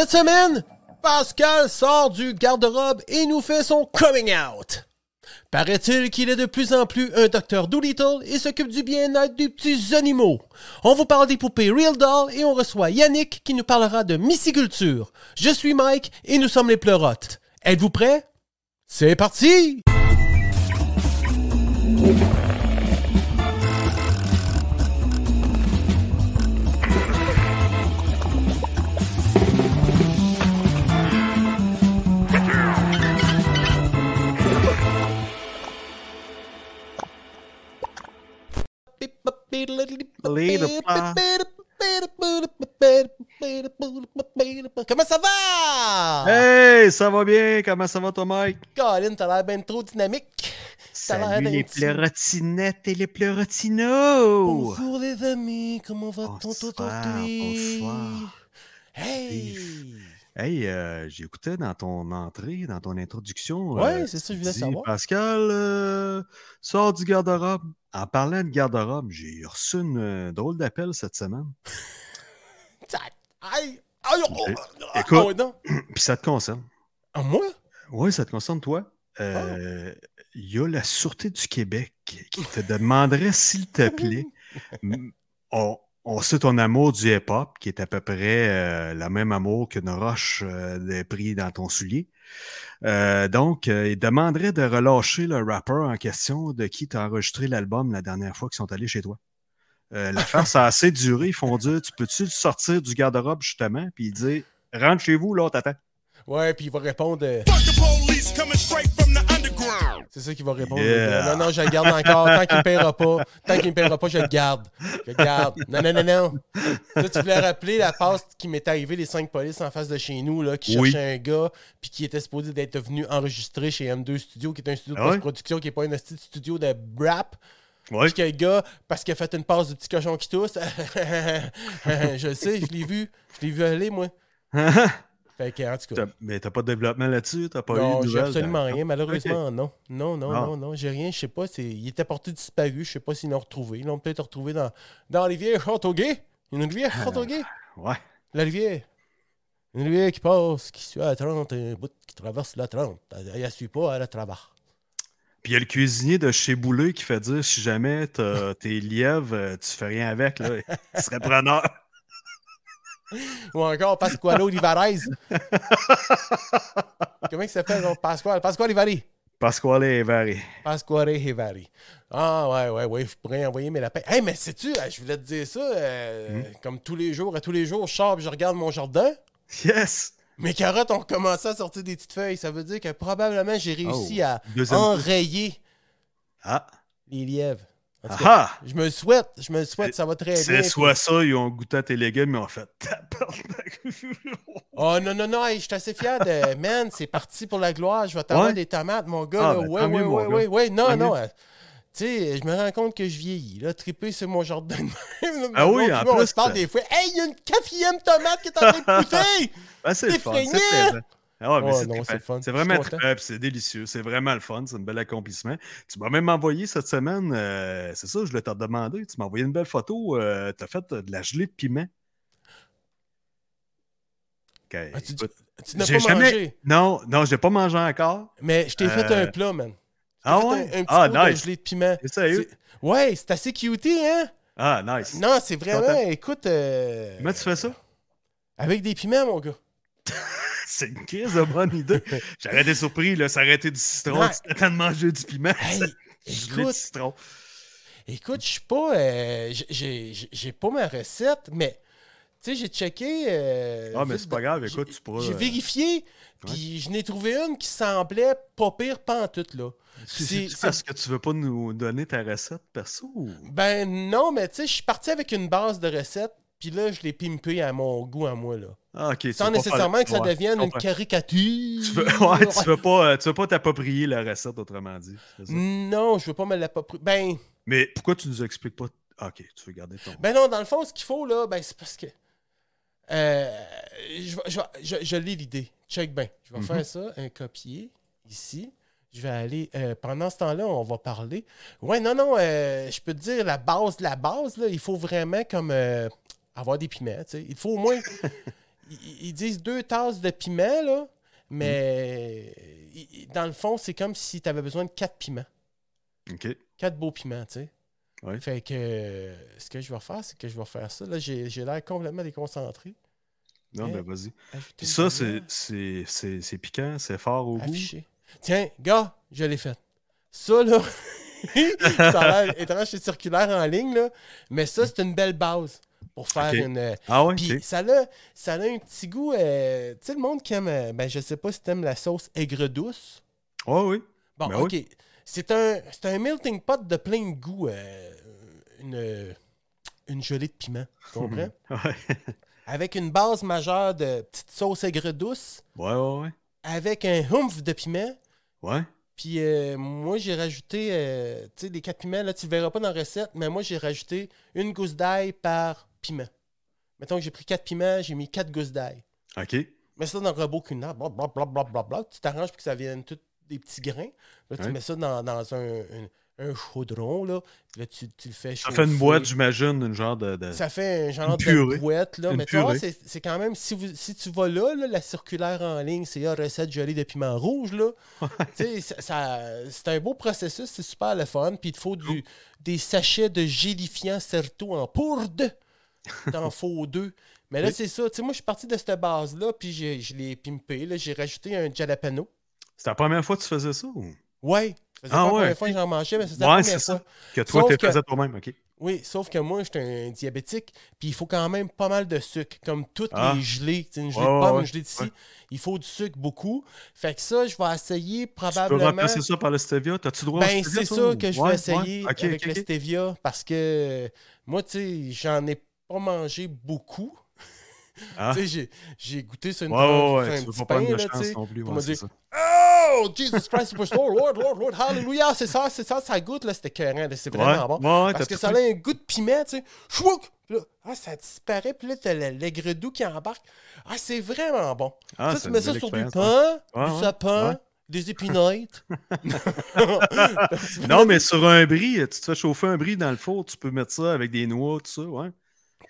Cette semaine, Pascal sort du garde-robe et nous fait son coming out. Paraît-il qu'il est de plus en plus un docteur Doolittle et s'occupe du bien-être des petits animaux. On vous parle des poupées Real Doll et on reçoit Yannick qui nous parlera de myciculture. Je suis Mike et nous sommes les pleurotes. Êtes-vous prêts? C'est parti! Comment ça va? Hey, ça va bien? Comment ça va toi, Mike? Colin, t'as l'air bien trop dynamique. Salut les petit- pleurotinettes et les pleurotinos! Bonjour les amis, comment va-t-on aujourd'hui? bonsoir. Hey! Hey, euh, j'écoutais dans ton entrée, dans ton introduction. Ouais, euh, c'est ça je voulais savoir. Pascal euh, sort du garde-robe. En parlant de garde-robe, j'ai reçu une euh, drôle d'appel cette semaine. Aïe! Aïe! oh, écoute. non. Puis ça te concerne. Ah, moi? Oui, ça te concerne toi. Euh, Il y a la Sûreté du Québec qui te demanderait, s'il te plaît, on, on sait ton amour du hip-hop, qui est à peu près euh, le même amour qu'une roche euh, de prix dans ton soulier. Euh, donc, euh, il demanderait de relâcher le rappeur en question de qui t'a enregistré l'album la dernière fois qu'ils sont allés chez toi. Euh, L'affaire, ça a assez duré. Ils font dire Tu peux-tu le sortir du garde-robe, justement? Puis il dit Rentre chez vous, là, on t'attend. Ouais, puis il va répondre. euh, Fuck the police coming straight from the underground. C'est ça qu'il va répondre. Yeah. Non, non, je le garde encore. Tant qu'il ne paiera pas, tant qu'il paiera pas, je le garde. Je le garde. Non, non, non, non. Là, tu voulais rappeler la passe qui m'est arrivée, les cinq polices en face de chez nous, là, qui Oui. cherchaient un gars, puis qui était supposé d'être venu enregistrer chez M2 Studio, qui est un studio de Ah ouais? post-production, qui n'est pas un studio de rap. Ouais. Puis que le gars, parce qu'il a fait une passe du petit cochon qui tousse, je le sais, je l'ai vu. Je l'ai vu aller, moi. Fait que, en tout cas. T'as- Mais t'as pas de développement là-dessus? T'as pas eu de j'ai absolument rien. Malheureusement, non. Non, non, Ah. non, non. J'ai rien. Je sais pas. c'est- Il était porté disparu. Je sais pas s'ils l'ont retrouvé. Ils l'ont peut-être retrouvé dans, dans la rivière Châteauguay. Une rivière Châteauguay? Ouais. La rivière. Une rivière qui passe, qui suit à la 30, un bout qui traverse la 30. Elle ne suit pas, elle la traverse. Puis il y a le cuisinier de chez Boulay qui fait dire si jamais tes lièvres, euh, tu fais rien avec, là. Il serait preneur. Ou encore Pasquale Olivarez. Comment il s'appelle? Pasquale? Pasquale Olivari. Pasquale est varié. Pasquale Olivari. Ah, ouais, ouais, ouais. Je pourrais envoyer mes lapins. Hey, mais sais-tu, euh, je voulais te dire ça, euh, comme tous les jours, à tous les jours, je sors et je regarde mon jardin. Yes! Mes carottes ont commencé à sortir des petites feuilles. Ça veut dire que probablement j'ai réussi Oh, à deuxième- enrayer Ah! les lièvres. En cas, Ah! je me souhaite, je me souhaite, ça va très bien. C'est soit ça, ils ont goûté à tes légumes, mais ont fait. Oh non, non, non, hey, je suis assez fier de. Man, c'est parti pour la gloire. Je vais t'avoir Ouais? des tomates, mon gars. Ah, ben, ouais, ouais, ouais, ouais, ouais. Non, non. euh, tu sais, je me rends compte que je vieillis. Là, triper sur mon jardin. de même, là, Ah oui, en puis On plus, se parle des fois. Hey, il y a une quatrième tomate qui est en train de pousser! Ah, c'est le fun, c'est plaisant. Ah ouais, mais Ouais, c'est c'est vraiment trippant, c'est délicieux. C'est vraiment le fun. C'est un bel accomplissement. Tu m'as même envoyé cette semaine, euh, c'est ça, je voulais te demander. Tu m'as envoyé une belle photo. euh, tu as fait de la gelée de piment. Ok, Ah, tu n'as pas jamais- mangé? Non, non, je l'ai pas mangé encore. Mais je t'ai fait Euh, un plat, man. Ah ouais? Un, un petit ah, pot de nice. gelée de piment. Sérieux? Ouais, c'est assez cutie, hein? Ah, nice. Non, c'est vraiment, écoute. euh, Comment tu fais ça? Avec des piments, mon gars. C'est une crise de bonne idée. J'aurais été surpris, là, été du citron. Tu t'attends de manger du piment. Hey, écoute, citron. écoute, je suis pas. euh, j'ai- pas ma recette, mais. Tu sais, j'ai checké. euh, Ah, mais c'est pas grave, j'ai- écoute, tu pourras, J'ai euh, vérifié, puis je n'ai trouvé une qui semblait pas pire pantoute, là. C'est parce que tu veux pas nous donner ta recette perso ou... Ben non, mais tu sais, je suis parti avec une base de recette, puis là, je l'ai pimpé à mon goût, à moi, là. Ah, Sans nécessairement faire- que ça Ouais, devienne une caricature. Tu veux... Ouais, tu veux pas euh, tu veux pas t'approprier la recette, autrement dit. Non, je veux pas me l'approprier. Ben, Mais pourquoi tu nous expliques pas... Ah, ok, tu veux garder ton... ben non, dans le fond, ce qu'il faut, là, ben c'est parce que... Euh, je, je, je, l'idée. Check bien. Je vais Mhm. faire ça, un copier, ici. Je vais aller... euh, pendant ce temps-là, on va parler. Ouais, non, non, euh, je peux te dire, la base de la base, là, il faut vraiment comme... avoir des piments, tu sais. Il faut au moins... ils, disent deux tasses de piment, là, mais Mm. dans le fond, c'est comme si tu avais besoin de quatre piments. OK. Quatre beaux piments, tu sais. Ouais. Fait que ce que je vais faire, c'est que je vais faire ça. Là, j'ai l'air complètement déconcentré. Non, Eh, ben vas-y. Puis ça, c'est- piquant, c'est fort au goût. afficher. Tiens, gars, je l'ai fait. Ça, là, ça a l'air étrange, c'est circulaire en ligne, là. Mais ça, c'est une belle base pour faire une. euh, Ah ouais, Puis ça, a, ça a un petit goût. euh, tu sais, le monde qui aime. euh, ben, je sais pas si t'aimes la sauce aigre douce. Ouais, oui. Bon, Ben ok. C'est un, un melting pot de plein de goûts. euh, une, une gelée de piment. Tu comprends? Ouais. Avec une base majeure de petite sauce aigre douce, Ouais, ouais, ouais. avec un humph de piment. Ouais. Puis euh, moi, j'ai rajouté, euh, tu sais, les quatre piments, là, tu le verras pas dans la recette, mais moi, j'ai rajouté une gousse d'ail par piment. Mettons que j'ai pris quatre piments, j'ai mis quatre gousses d'ail. OK. Mets ça dans le robot culinaire, blablabla, tu t'arranges pour que ça vienne tous des petits grains. Là, tu mets ça dans, dans un, un, un chaudron, là. Là, tu, tu le fais Ça chauffer. fait une boîte, j'imagine, une genre de. de- Ça fait un genre de boîte, là. Une mais tu vois, c'est quand même, si, vous, si tu vas là, là, la circulaire en ligne, c'est la recette gelée de piment rouge, là. tu sais, ça- ça- c'est un beau processus, c'est super le fun. Puis il te faut du, des sachets de gélifiant Certo en poudre. T'en faut deux. Mais là, Oui. c'est ça. Tu sais, moi, je suis parti de cette base-là, puis je l'ai pimpé. là. J'ai rajouté un jalapeno. C'est la première fois que tu faisais ça ou? Ouais. Faisait Ah pas la première fois que j'en mangeais, mais c'est la première fois. ça. Que toi, tu que- faisais toi-même, OK. Oui, sauf que moi, j'étais un diabétique, puis il faut quand même pas mal de sucre, comme toutes Ah. les gelées. Une gelée de pomme, ouais. une gelée d'ici, Ouais. il faut du sucre beaucoup. Fait que ça, je vais essayer Tu peux probablement. remplacer ça par le stevia? T'as-tu droit Ben, c'est ça ou- que je vais essayer avec le stevia, parce que moi, tu sais, j'en ai pas mangé beaucoup. Sais, j'ai- goûté sur une Ouais, tranche, ouais, un Tu petit pas prendre pain, de là, chance non plus. On ouais, ça. Oh, Jesus Christ Superstar, Lord, Lord, Lord, Hallelujah, c'est ça, c'est ça, ça goûte, là, c'était là, c'est vraiment Ouais, bon. ouais, Parce que ça a un goût de piment, tu sais. Puis là, ah, ça disparaît, puis là, t'as l'aigre doux qui embarque. Ah, c'est vraiment bon. Ah, ça, tu mets ça sur du pain, du sapin, des épinettes. Non, mais sur un bris, tu te fais chauffer un bris dans le four, tu peux mettre ça avec des noix, tout ça, ouais.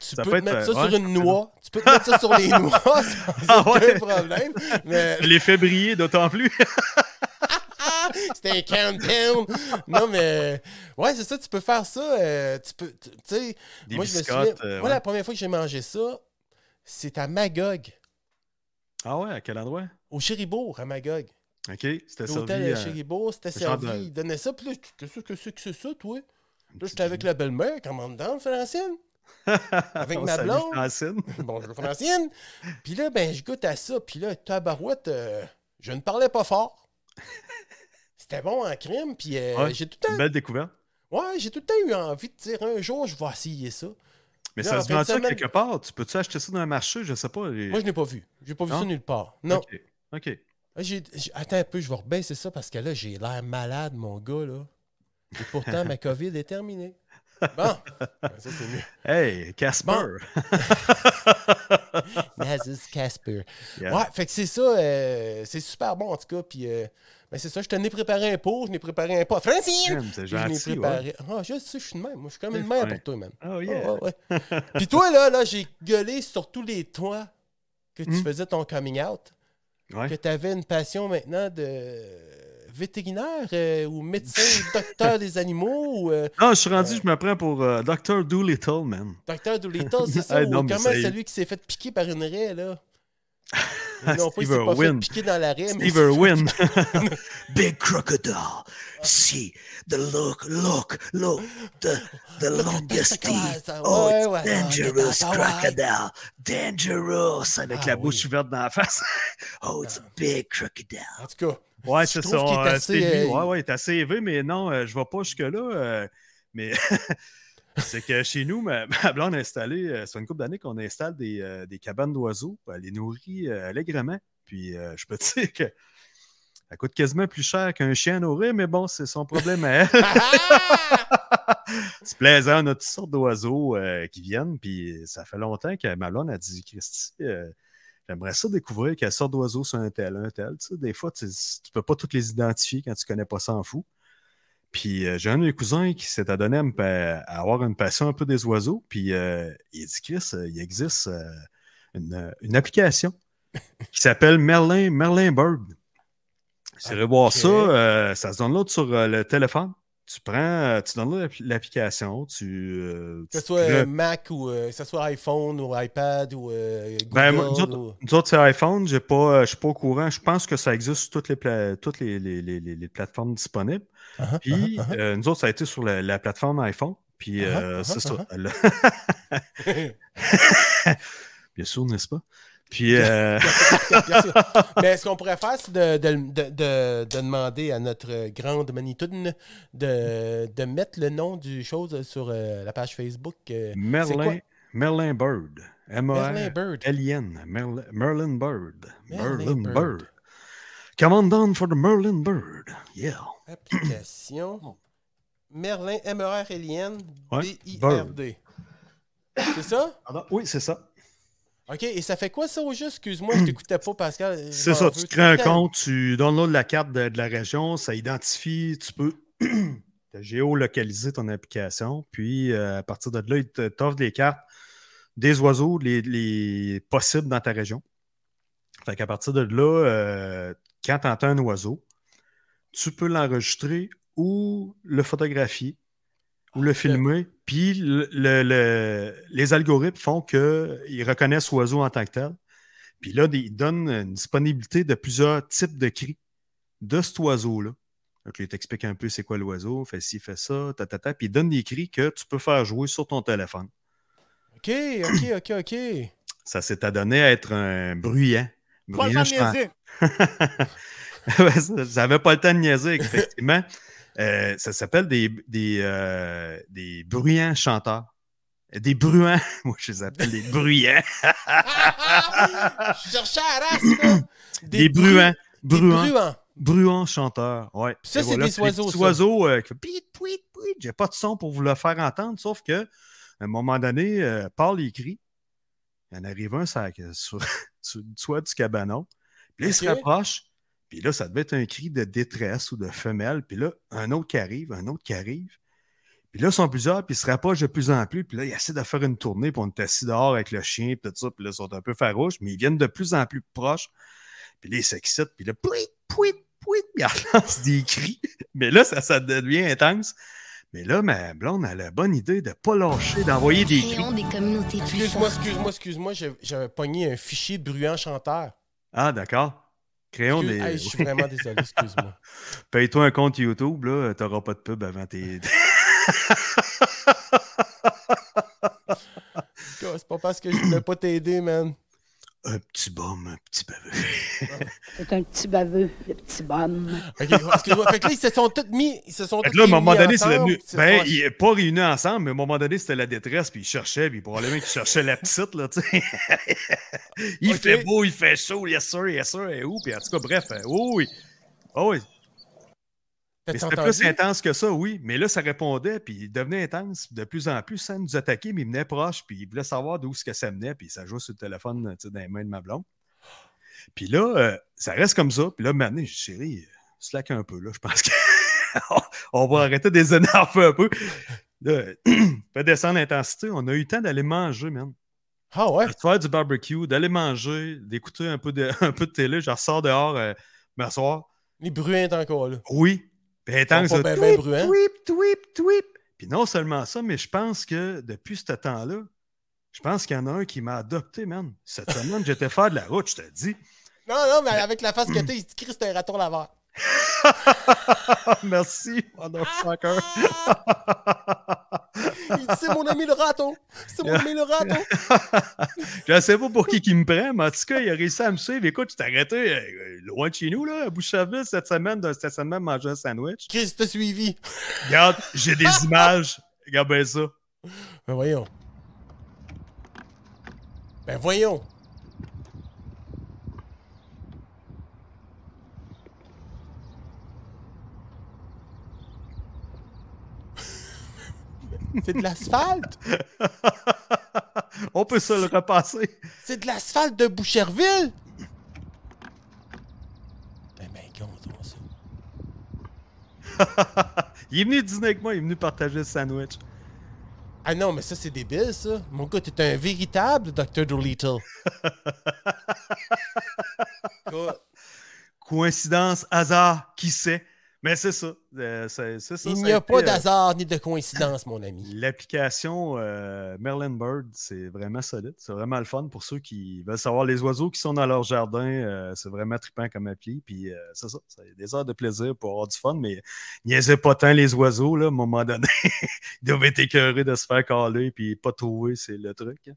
Tu Ça peux te mettre être, ça euh, sur une noix. Tu peux te mettre ça sur les noix sans Ah aucun ouais? problème. Mais fait briller d'autant plus. c'était un countdown. Non, mais ouais, c'est ça, tu peux faire ça. euh, tu peux, tu sais, moi, je me souviens, euh, moi, ouais. la première fois que j'ai mangé ça, c'est à Magog, Ah ouais, à quel endroit? au Chéribourg, à Magog. OK, c'était L'hôtel servi. à à- Chéribourg, c'était de- servi. Ils donnaient ça, puis là, qu'est-ce que c'est que c'est ça, toi? Là, j'étais avec la belle-mère, commandant, Francine. Avec ma blonde. Francine. Bonjour, Francine. Puis là, ben, je goûte à ça. Puis là, tabarouette, euh, je ne parlais pas fort. C'était bon en crème. Puis euh, Ouais, j'ai tout le Une temps, belle découverte. ouais, j'ai tout le temps eu envie de dire un jour, je vais essayer ça. Mais Là, ça se vend ça quelque part? Tu peux-tu acheter ça dans un marché? Je sais pas. les- Moi, je n'ai pas vu. J'ai pas vu Non? ça nulle part. Non. OK. OK. Ah, attends un peu, je vais rebaisser ça parce que là, j'ai l'air malade, mon gars, là. Et pourtant, ma COVID est terminée. Bon, ça, c'est mieux. Hey, Casper! Nazis Casper. Yeah. Ouais, fait que c'est ça, euh, c'est super bon en tout cas. Puis, euh, ben c'est ça, je t'en ai préparé un pot, je n'ai préparé un pot. Francine! C'est je gentil, ouais. préparé. Ah, je sais, je suis de même. Moi, je suis comme une mère pour toi, man. Oh Ah, yeah! ouais, ouais. Puis toi, là, là j'ai gueulé sur tous les toits que tu Hmm? faisais ton coming out, que tu avais une passion maintenant de vétérinaire euh, ou médecin ou docteur des animaux ou euh, Non, je suis rendu, je me prends pour euh, Dr. Doolittle, man. docteur Doolittle, c'est ça? Ah, non, ou comment celui qui s'est fait piquer par une raie, là? non, pas il pas fait piquer dans la raie, mais Steve Irwin. Big crocodile. See the look, look, look, the the longest teeth. classe, Oh, ouais, it's ouais, dangerous ouais, crocodile. Dangerous. Avec Ah, la oui. bouche ouverte dans la face. Oh, it's a big crocodile. En tout cas, Ouais, c'est ça. est assez, euh, Ouais, ouais, il est assez élevé, mais non, euh, je vais pas jusque-là. euh, mais c'est que chez nous, ma, ma blonde a installé, euh, ça fait une couple d'années qu'on installe des, des cabanes d'oiseaux. Elle les nourrit allègrement. Puis je peux te dire que ça coûte quasiment plus cher qu'un chien à nourrir, mais bon, c'est son problème à elle. c'est plaisant, on a toutes sortes d'oiseaux qui viennent, puis ça fait longtemps que ma blonde a dit Christy, j'aimerais ça découvrir quelle sorte d'oiseaux sont un tel, un tel. Des fois, tu, tu peux pas toutes les identifier quand tu connais pas ça en fou. Puis euh, j'ai un de mes cousins qui s'est adonné à, me pa- à avoir une passion un peu des oiseaux, puis euh, il dit Chris, euh, il existe euh, une, une application qui s'appelle Merlin, Merlin Bird. C'est revoir Ok. ça, ça se download sur euh, le téléphone. Tu prends, euh, tu l'app- l'application, tu. euh, Que ce soit euh, Mac ou euh, que ce soit iPhone ou iPad ou euh, Google. Ben, moi, nous, ou- autres, nous autres, c'est iPhone, je suis pas au courant. Je pense que ça existe sur toutes les, pla- toutes les, les- les- les- plateformes disponibles. Ah, Puis, ah, ah, euh, nous autres, ça a été sur la, la plateforme iPhone. Puis, Ah, ah, c'est ah, ça. Bien sûr, n'est-ce pas? Puis, euh. Mais ce qu'on pourrait faire, c'est de, de- de- de- de demander à notre grande magnitude de, de mettre le nom du chose sur euh, la page Facebook. euh? Merlin, Merlin Bird. Merlin Bird. M-E-R-L-I-N. Merlin, Merlin Bird. Merlin Merlin Bird. Bird. Come on down for the Merlin Bird. Yeah. Application. Merlin, M-E-R-L-I-N, Ouais, B-I-R-D. C'est ça? Oui, c'est ça. OK, et ça fait quoi ça au juste? Excuse-moi, je t'écoutais pas, Pascal. C'est ça, tu crées un compte, tu downloads la carte de, de la région, ça identifie, tu peux géolocaliser ton application, puis euh, à partir de là, il t'offre des cartes des oiseaux les, les possibles dans ta région. Fait qu'à partir de là, euh, quand tu entends un oiseau, tu peux l'enregistrer ou le photographier ou le filmer, puis le- le- le- les algorithmes font qu'ils reconnaissent l'oiseau en tant que tel. Puis là, ils donnent une disponibilité de plusieurs types de cris de cet oiseau-là. Donc, il t'explique un peu c'est quoi l'oiseau, fait ci, fait ça, ta, ta, ta. Puis il donne des cris que tu peux faire jouer sur ton téléphone. OK, OK, OK, OK. Ça s'est adonné à être un bruyant. Pas le temps Bruyant, de niaiser. Avait pas le temps de niaiser, effectivement. Euh, ça s'appelle des, des, euh, des bruyants chanteurs. Des bruants. Moi, je les appelle des bruyants. Je cherchais à race. Des, bruants. Des Bruants. bruants. Bruants chanteurs. Ouais. Ça, c'est des oiseaux, ça. oiseaux euh, qui font pit, pit, pit. J'ai pas de son pour vous le faire entendre, sauf que à un moment donné, euh, Paul écrit. Il en arrive un sur, sur, sur le toit du cabanon. Puis là, il se rapproche. Puis là, ça devait être un cri de détresse ou de femelle. Puis là, un autre qui arrive, un autre qui arrive. Puis là, ils sont plusieurs, puis ils se rapprochent de plus en plus. Puis là, ils essaient de faire une tournée, puis on est assis dehors avec le chien, puis tout ça. Puis là, ils sont un peu farouches, mais ils viennent de plus en plus proches. Puis là, ils s'excitent, puis là, pouit, pouit, pouit, puis ils lancent des cris. Mais là, ça, ça devient intense. Mais là, ma blonde, a la bonne idée de ne pas lâcher, d'envoyer des cris. Créons des communautés plus Excuse-moi, excuse-moi, excuse-moi. j'ai- J'avais pogné un fichier bruant chanteur. Ah, d'accord. Créons des. Hey, je suis vraiment désolé, excuse-moi. Paye-toi un compte YouTube, là, t'auras pas de pub avant tes. C'est pas parce que je voulais pas t'aider, man. Un petit bum, un petit baveux. C'est un petit baveux, le petit bonhomme. Ok, excuse-moi. Fait que là, ils se sont tous mis. Ils se sont tous là, à un moment donné, c'est ils Ben, sont- il est pas réunis ensemble, mais à un moment donné, c'était la détresse, puis il cherchait, puis probablement qu'il cherchait la petite, là, tu sais. il fait beau, il fait chaud, yes sir, yes sir, et où, puis en tout cas, bref, euh, oui, oui. Oh, oui. C'était plus intense que ça, oui. Mais là, ça répondait, puis il devenait intense de plus en plus sans nous attaquer, mais il venait proche, puis il voulait savoir d'où ce que ça venait, puis ça jouait sur le téléphone dans les mains de ma blonde. Puis là, euh, ça reste comme ça. Puis là, maintenant, je dis, chérie, euh, slack un peu, là. Je pense qu'on va arrêter de les énerver un peu. Là, fait descendre l'intensité. On a eu le temps d'aller manger, man. Ah ouais? De faire du barbecue, d'aller manger, d'écouter un peu de, un peu de télé. Je ressors dehors, euh, m'asseoir. Les bruins sont encore là. Oui. Intense. Là, ben, tweep, tweep, tweep, tweep. Puis non seulement ça, mais je pense que depuis ce temps-là, je pense qu'il y en a un qui m'a adopté, man. Cette semaine, j'étais faire de la route, je te dis. Non, non, mais avec la face que t'as, il se crie, c'est un raton laveur. Merci, motherfucker. C'est mon ami le raton. C'est mon ami le raton. je sais pas pour qui qui me prend, mais en tout cas, il a réussi à me suivre. Écoute, je t'ai arrêté euh, loin de chez nous, là, à Boucherville, cette semaine, d'un stationnement, manger un sandwich. Chris t'a suivi. Regarde, j'ai des images. Regarde bien ça. Ben voyons. Ben voyons. C'est de l'asphalte. On peut se le repasser. C'est de l'asphalte de Boucherville. Ben ben, compte ça. Il est venu dîner avec moi, il est venu partager le sandwich. Ah non, mais ça, c'est débile, ça. Mon gars, t'es un véritable Dr. Dolittle. Coïncidence, hasard, qui sait? Mais c'est ça. euh, c'est- c'est ça, Il n'y a pas euh, d'hasard ni de coïncidence, mon ami. L'application euh, Merlin Bird, c'est vraiment solide. C'est vraiment le fun pour ceux qui veulent savoir les oiseaux qui sont dans leur jardin. euh, c'est vraiment trippant comme appli. Puis euh, c'est ça. C'est des heures de plaisir pour avoir du fun, mais niaisez pas tant les oiseaux. Là, à un moment donné, ils doivent être écœurés de se faire caler puis pas trouver, c'est le truc. hein.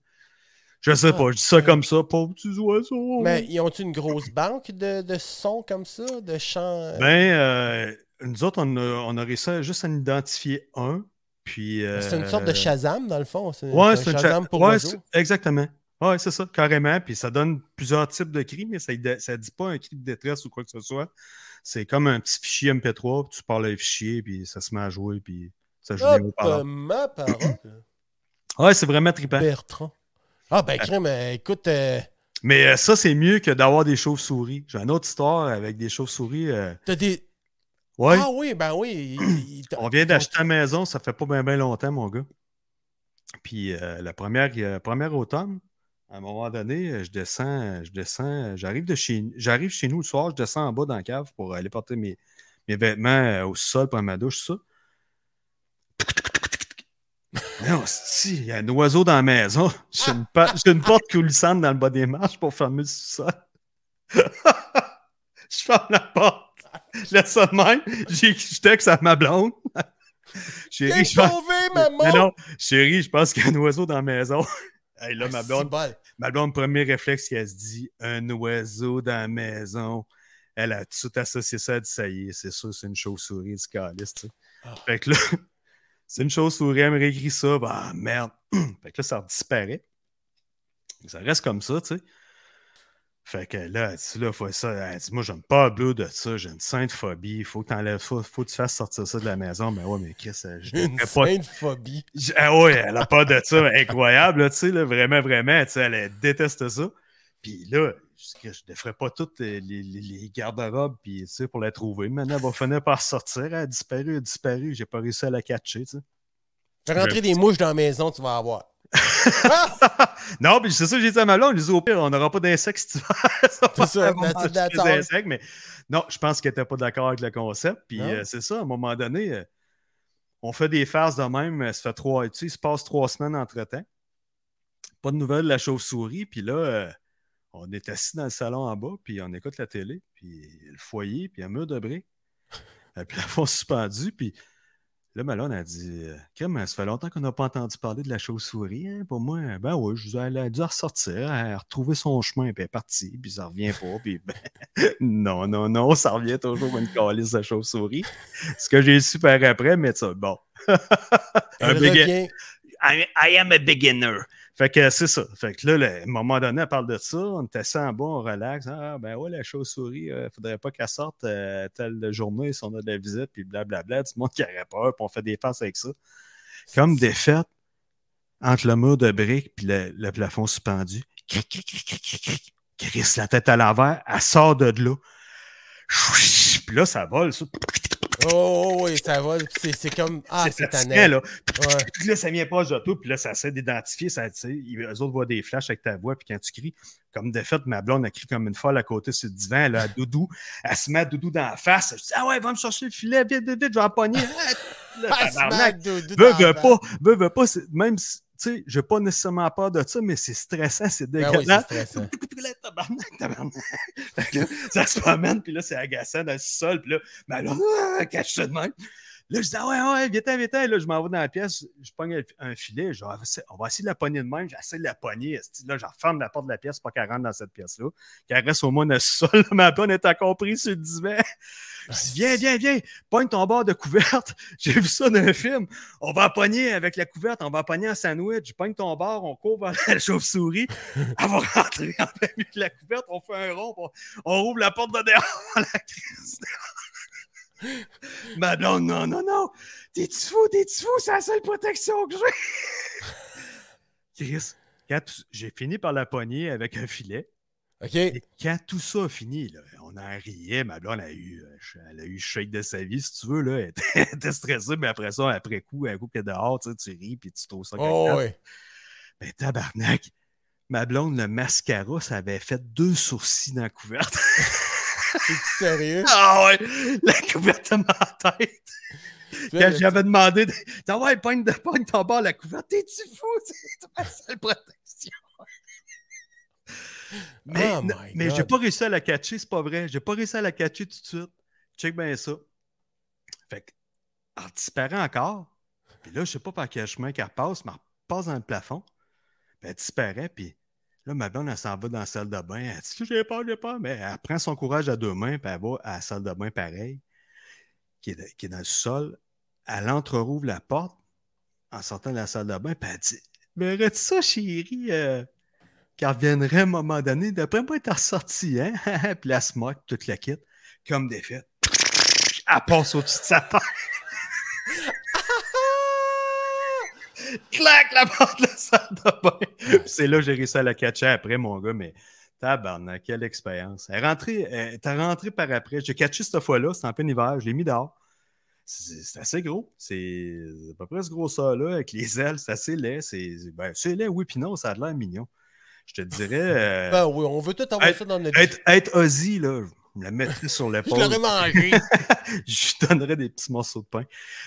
Je sais Ah, pas, je dis ça ouais. comme ça, pauvres petits oiseaux. Mais ils ont une grosse banque de, de sons comme ça, de chants? euh? Ben, euh, nous autres, on a, on a réussi à juste à en identifier un. Puis, c'est une sorte de euh, Shazam, dans le fond. C'est Ouais, c'est un Shazam cha- pour ouais, c'est- Exactement. Ouais, c'est ça, carrément. Puis ça donne plusieurs types de cris, mais ça ne dit pas un cri de détresse ou quoi que ce soit. C'est comme un petit fichier MP3, puis tu parles à un fichier, puis ça se met à jouer, puis ça joue Hop, euh, ma parole. Ouais, c'est vraiment trippant. Bertrand. Ah, ben, crème, écoute, euh, Mais euh, ça, c'est mieux que d'avoir des chauves-souris. J'ai une autre histoire avec des chauves-souris. euh, t'as des. Ouais, Ah oui, ben oui. il- il- on vient d'acheter la maison, ça fait pas bien longtemps, mon gars. Puis euh, la première, euh, première automne, à un moment donné, je descends, je descends, j'arrive de chez j'arrive chez nous le soir, je descends en bas dans la cave pour aller porter mes, mes vêtements au sol, prendre ma douche, ça. Non, si, il y a un oiseau dans la maison. J'ai une, une porte coulissante dans le bas des marches pour fermer le sous-sol. je ferme la porte. Je laisse ça de même. J'ai- Je texte à ma blonde. Chérie, je pense... maman! Mais non, chérie, je pense qu'il y a un oiseau dans la maison. Hey, là, ma Ah, blonde, ma blonde, premier réflexe qu'elle se dit un oiseau dans la maison. Elle a tout associé ça, elle dit ça y est, c'est sûr, c'est une chauve-souris du calice. Ah. Fait que là, c'est une chauve-souris, elle me réécrit ça, bah merde. fait que là, ça disparaît. Ça reste comme ça, tu sais. Fait que là, dit, là, faut ça. Dit, moi, j'aime pas le bleu de ça, j'ai une sainte phobie, il faut que t'enlèves ça, faut que tu fasses sortir ça de la maison. Mais ouais, mais Chris, je Une pas sainte phobie. Ah ouais, elle a pas de ça. Incroyable, tu sais, là, vraiment, vraiment. Tu sais, elle déteste ça. Puis là, je ne déferais pas toutes les, les, les- garde-robes puis, tu sais, pour la trouver. Maintenant, elle va finir par sortir. Elle a disparu, elle a disparu. J'ai pas réussi à la catcher, tu. Fais rentrer des mouches dans la maison, tu vas avoir. non, puis c'est ça que j'ai dit à ma blonde. Je dis au pire, on n'aura pas d'insectes cet hiver. Ça va C'est ça, insectes, mais non, je pense qu'elle n'était pas d'accord avec le concept. Puis euh, c'est ça, à un moment donné, euh, on fait des farces de même. euh, Ça fait trois, tu sais, il se passe trois semaines entre-temps. Pas de nouvelles de la chauve-souris. Puis là, euh, on est assis dans le salon en bas, puis on écoute la télé, puis le foyer, puis un mur de briques. Euh, Puis la fond suspendu, puis là, Malone a dit euh, Crème, ça fait longtemps qu'on n'a pas entendu parler de la chauve-souris. hein, Pour moi, ben oui, je elle a dû ressortir, elle a retrouvé son chemin, puis elle est partie, puis ça revient pas. Puis ben, non, non, non, ça revient toujours une calice de chauve-souris. Ce que j'ai su par après, mais ça, bon. un I am a beginner. Fait que c'est ça. Fait que là, là, à un moment donné, elle parle de ça. On était en bas, on relaxe. Ah, ben ouais, la chauve-souris, il faudrait pas qu'elle sorte euh, telle journée si on a de la visite, puis blablabla. Du monde qui aurait peur, puis on fait des faces avec ça. Comme des fêtes entre le mur de briques puis le, le plafond suspendu. Cric, cric, cric, cric, cric, cric. Chris, la tête à l'envers, elle sort de là. Puis là, ça vole, ça. Oh, oh, oui, ça va. C'est comme. Ah, c'est tannant. là. Ouais. Puis là, ça vient pas de toi, puis là, ça essaie d'identifier, ça, eux autres voient des flashs avec ta voix, puis quand tu cries, comme de fait, ma blonde a crié comme une folle à côté sur le divan, elle a doudou, elle se met à doudou dans la face, je dis, ah ouais, va me chercher le filet, vite, vite, vite, je vais en pogner. Veux, veux pas, veux, veux pas, même si, tu sais, j'ai pas nécessairement peur de ça, mais c'est stressant, c'est Ben oui, dégueulasse. c'est stressant. Là, ça se promène, puis là, c'est agaçant dans le sol, puis là, ma blonde, ah, cache ça de même. Là, je dis, ah ouais, ouais, viens, viens, Là, je m'en vais dans la pièce, je pogne un- filet, Ah, on va essayer de la pogner de même, j'essaie de la pogner. Là, je referme la porte de la pièce, pas qu'elle rentre dans cette pièce-là, qu'elle reste au moins le sol. Ma blonde est encore prise sur le divan. Je dis, viens, viens, viens, pogne ton bord de couverte. J'ai vu ça dans un film. On va pogner avec la couverte, on va pogner un sandwich. Pogne ton bord, on court vers la chauve-souris. Elle va rentrer en plein de la couverte, on fait un rond, on, on ouvre la porte de dehors. La crise. Blonde, non, non, non. T'es-tu fou, t'es-tu fou? C'est la seule protection que j'ai. Chris, quand j'ai fini par la pogner avec un filet. OK. Et quand tout ça a fini, là, on en riait. Ma blonde a eu, euh, elle a eu le shake de sa vie, si tu veux. Là. Elle était, elle était stressée, mais après ça, après coup, un coup est dehors, tu, sais, tu ris puis tu trouves ça Oh, cocasse. ouais. Ben, tabarnak. Ma blonde, le mascara, ça avait fait deux sourcils dans la couverte. C'est sérieux? ah ouais! La couverte de ma tête. Quand j'avais demandé, de... Ah ouais, pogne, de, pogne ton bord la couverte, t'es-tu fou? C'est ma seule protection. Mais, Oh mais j'ai pas réussi à la catcher, c'est pas vrai. J'ai pas réussi à la catcher tout de suite. Check bien ça. Fait que, en disparaît encore. Puis là, je sais pas par quel chemin qu'elle passe, mais elle passe dans le plafond. Puis elle disparaît, puis là, ma blonde, elle s'en va dans la salle de bain. Elle dit J'ai peur, j'ai peur. Mais elle prend son courage à deux mains, puis elle va à la salle de bain pareil, qui est, qui est dans le sol. Elle entre-rouvre la porte en sortant de la salle de bain, puis elle dit Mais arrête ça, chérie, euh, qu'elle reviendrait à un moment donné. D'après moi, elle est hein? Puis elle se moque, toute la quitte, comme des fêtes. Elle passe au-dessus de sa tête. Clac, la porte de la salle de bain. C'est là que j'ai réussi à la catcher après, mon gars, mais tabarnak, quelle expérience. Elle est rentrée, elle est rentrée par après. J'ai catché cette fois-là, c'était en plein hiver, je l'ai mis dehors. C'est assez gros. C'est à peu près ce gros-ça-là, avec les ailes, c'est assez laid. C'est ben, c'est laid, oui, puis non, ça a l'air mignon. Je te dirais, euh, Ben oui, on veut tout avoir Être- ça dans notre être, être Ozzy, là, me la mettrais sur Je l'épaule. l'aurais mangé. Je lui donnerais des petits morceaux de pain.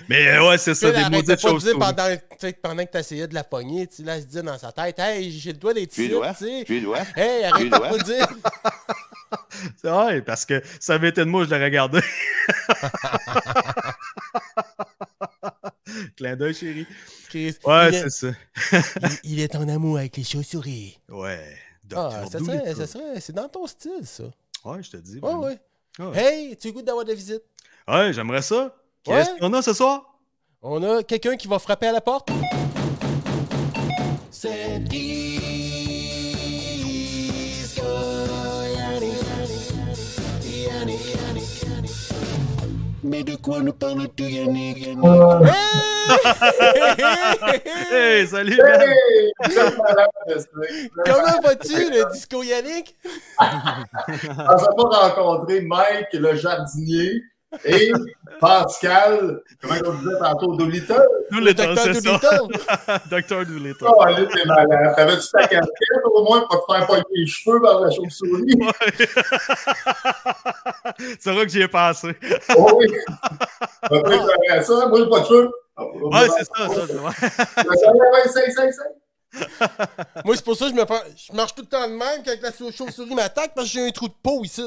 Mais euh, ouais, c'est ça, des maudites choses. dire pendant, tu sais, pendant que tu essayais de la pogner, tu là, elle se dit dans sa tête, hey, j'ai le doigt des tu sais. tu dois. Hey, arrête pas de dire. C'est vrai, parce que ça avait été de moi, je l'aurais regardé. Clin d'œil, chérie. Chris, Ouais, c'est ça. il- il est en amour avec les chauves-souris. Ouais. Ah, Dr. ça serait, ça serait, c'est dans ton style, ça. Ouais, je te dis. Ouais. Ouais. Hey, tu as le goût d'avoir des visites? Ouais, j'aimerais ça. Ouais. Qu'est-ce qu'on a ce soir? On a quelqu'un qui va frapper à la porte? C'est Mais de quoi nous parles-tu, Yannick Hey, salut. Hey! Malade, c'est- Comment vas-tu, le disco Yannick? On s'est pas rencontré Mike, le jardinier, et Pascal, comment on disait tantôt, Dolittle. Nous, Le docteur c'est ça. Doolittle. Docteur Doolittle. Oh, allez, t'es malade. T'avais-tu ta casquette au moins pour te faire pogner les cheveux par la chauve-souris? C'est vrai que j'y ai pensé. Oh oui. Peut faire ça. Moi, j'ai pas de cheveux. Ouais, c'est ça, ça. c'est vrai. Moi, c'est pour ça que je, me je marche tout le temps de même quand la chauve-souris m'attaque parce que j'ai un trou de peau ici.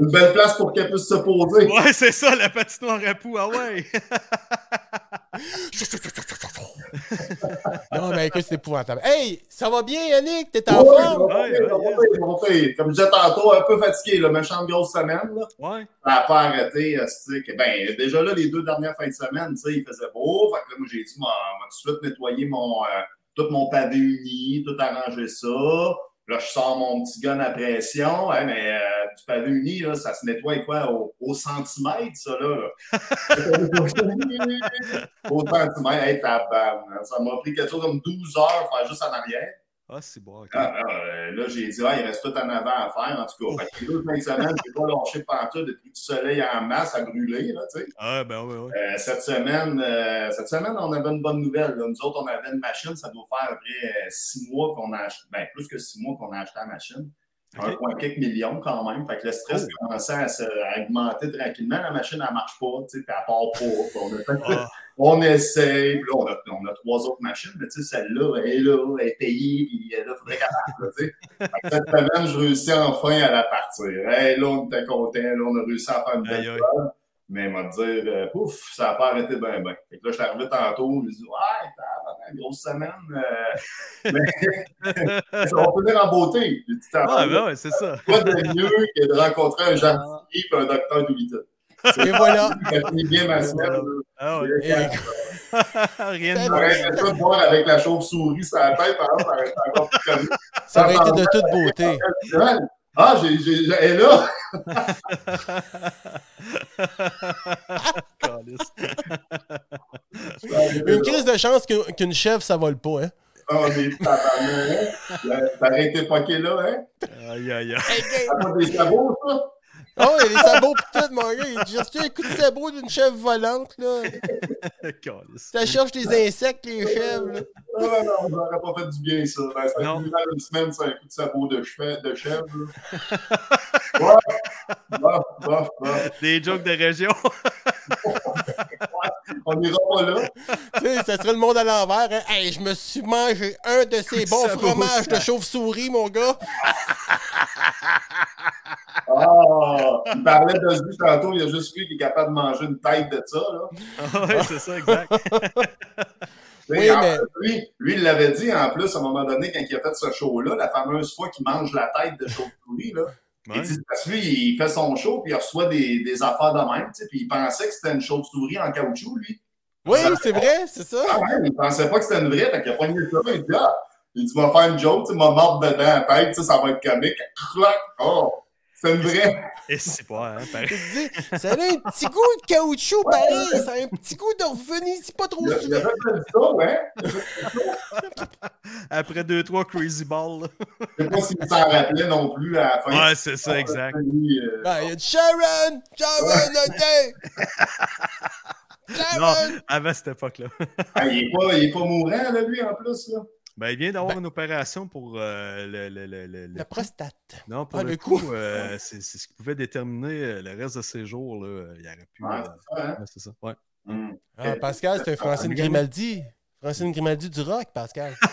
Une belle place pour qu'elle puisse se poser. Ouais, c'est ça, la patinoire à poux. Ah ouais. Non, mais écoute, c'est épouvantable. Hey, ça va bien, Yannick? T'es en forme? ça va bien. Comme je disais tantôt, un peu fatigué, là, méchante grosse semaine. Là. Ouais. Ça n'a pas arrêté. euh, que, ben, déjà là, les deux dernières fins de semaine, tu sais, il faisait beau. Fait que là, moi, j'ai dit, moi, on va tout de suite nettoyer mon, euh, tout mon pavé uni, tout arranger ça. Là, je sors mon petit gun à pression. Hein, mais euh, du pavé uni, là, ça se nettoie quoi, au, au centimètre, ça, là? au centimètre, hey. Ça m'a pris quelque chose comme 12 heures faire juste en arrière. Ah, c'est bon. ok. Ah, ah, euh, là, j'ai dit, ah, il reste tout en avant à faire, en tout cas. Fait que les deux fins de semaine, je n'ai pas lâché pantoute depuis du soleil en masse à brûler, là, tu sais. Ah, ben ouais, ouais. Euh, cette semaine, euh, cette semaine, on avait une bonne nouvelle. là. Nous autres, on avait une machine, ça doit faire après six mois qu'on a acheté, ben, plus que six mois qu'on a acheté la machine. Ok. Oh. 1,4 millions quand même. Fait que le stress commençait à, se, à augmenter tranquillement. La machine, elle ne marche pas, tu sais, puis elle part pas. On, a Ah, on essaye, puis là, on a, on a trois autres machines, mais tu sais, celle-là, elle est là, elle est payée, puis là, il faudrait qu'elle parte, Cette semaine, je réussis enfin à la partir. Hey, là, on était contents, là, on a réussi à faire une belle job. Mais il m'a dit, euh, pouf, ça n'a pas arrêté bien, bien. Fait que là, je suis arrivé tantôt, je me dit, ouais, grosse semaine. euh, mais ça va finir en beauté. Ah, ben ouais, c'est ça. quoi de mieux que de rencontrer un jardinier et un docteur Doolittle. Et voilà. Bien ma semaine. Ah ouais. Et- Rien de J'aurais aimé ça de voir avec la chauve-souris sur la tête, par exemple, ça aurait été encore plus connu. Ça aurait été de toute beauté. Ah, j'ai, j'ai, j'ai- elle est là! Une crise de chance qu'une qu'une chèvre, ça vole pas, hein? Oh, mais tabarnak, hein? T'as arrêté poqué là, hein? Aïe, aïe, aïe. T'as pas des sabots, ça? Oh, il y a des sabots pis tout, mon gars. Il dit, J'ai reçu un coup de sabot d'une chèvre volante, là. Ça cherche les insectes, les chèvres, là. Non, non, non, ça aurait pas fait du bien, ça. Ben, ça Non. mal une semaine, c'est un coup de sabot de, cheveux, de chèvre, là. Ouais. Bof, bof, bof. Des jokes de région. On n'ira pas là. Tu sais, ça serait le monde à l'envers. Hein. Hey, je me suis mangé un de ces bons fromages de chauve-souris, mon gars. Ah, il parlait de lui tantôt, il y a juste lui qui est capable de manger une tête de ça, là. Ah ouais, c'est ça, exact. Oui, mais- lui, lui, il l'avait dit en plus à un moment donné quand il a fait ce show-là, la fameuse fois qu'il mange la tête de chauve-souris, là. Ouais. Il dit parce que lui, il fait son show puis il reçoit des, des affaires de même, tu sais, puis il pensait que c'était une chauve-souris en caoutchouc, lui. Oui, c'est vrai, c'est ça. Ah ouais, il pensait pas que c'était une vraie, fait qu'il a pogné ça, il dit ah, il dit, va faire une joke, tu sais, m'a mordre dedans la tête, tu ça va être comique. Clac! Oh! C'est une vraie. Et c'est pas, hein, pareil. Je te dis, ça a un petit goût de caoutchouc, pareil. Ça a un petit goût de revenu, c'est pas trop Il a, il a souvent. fait ça, ouais. Après deux, trois crazy balls. là. Je sais pas s'il s'en rappelait non plus à la fin. Ouais, c'est ça, exact. Lui, euh, Ben, il y a du Sharon! Sharon, ok! Non, Sharon! avant cette époque-là. ah, il, est pas, il est pas mourant, là, lui, en plus. Là. Ben, il vient d'avoir une opération pour euh, le, le, le, le- le- La prostate. Non, pour Ah, le, le coup, coup. euh, c'est c'est ce qui pouvait déterminer euh, le reste de ses jours. Là. Il aurait pu. Ouais, euh, c'est ça, hein? ouais, c'est ça. Ouais. Hum. Ah, Pascal, c'est un Francine Grimaldi. Francine Grimaldi du rock, Pascal.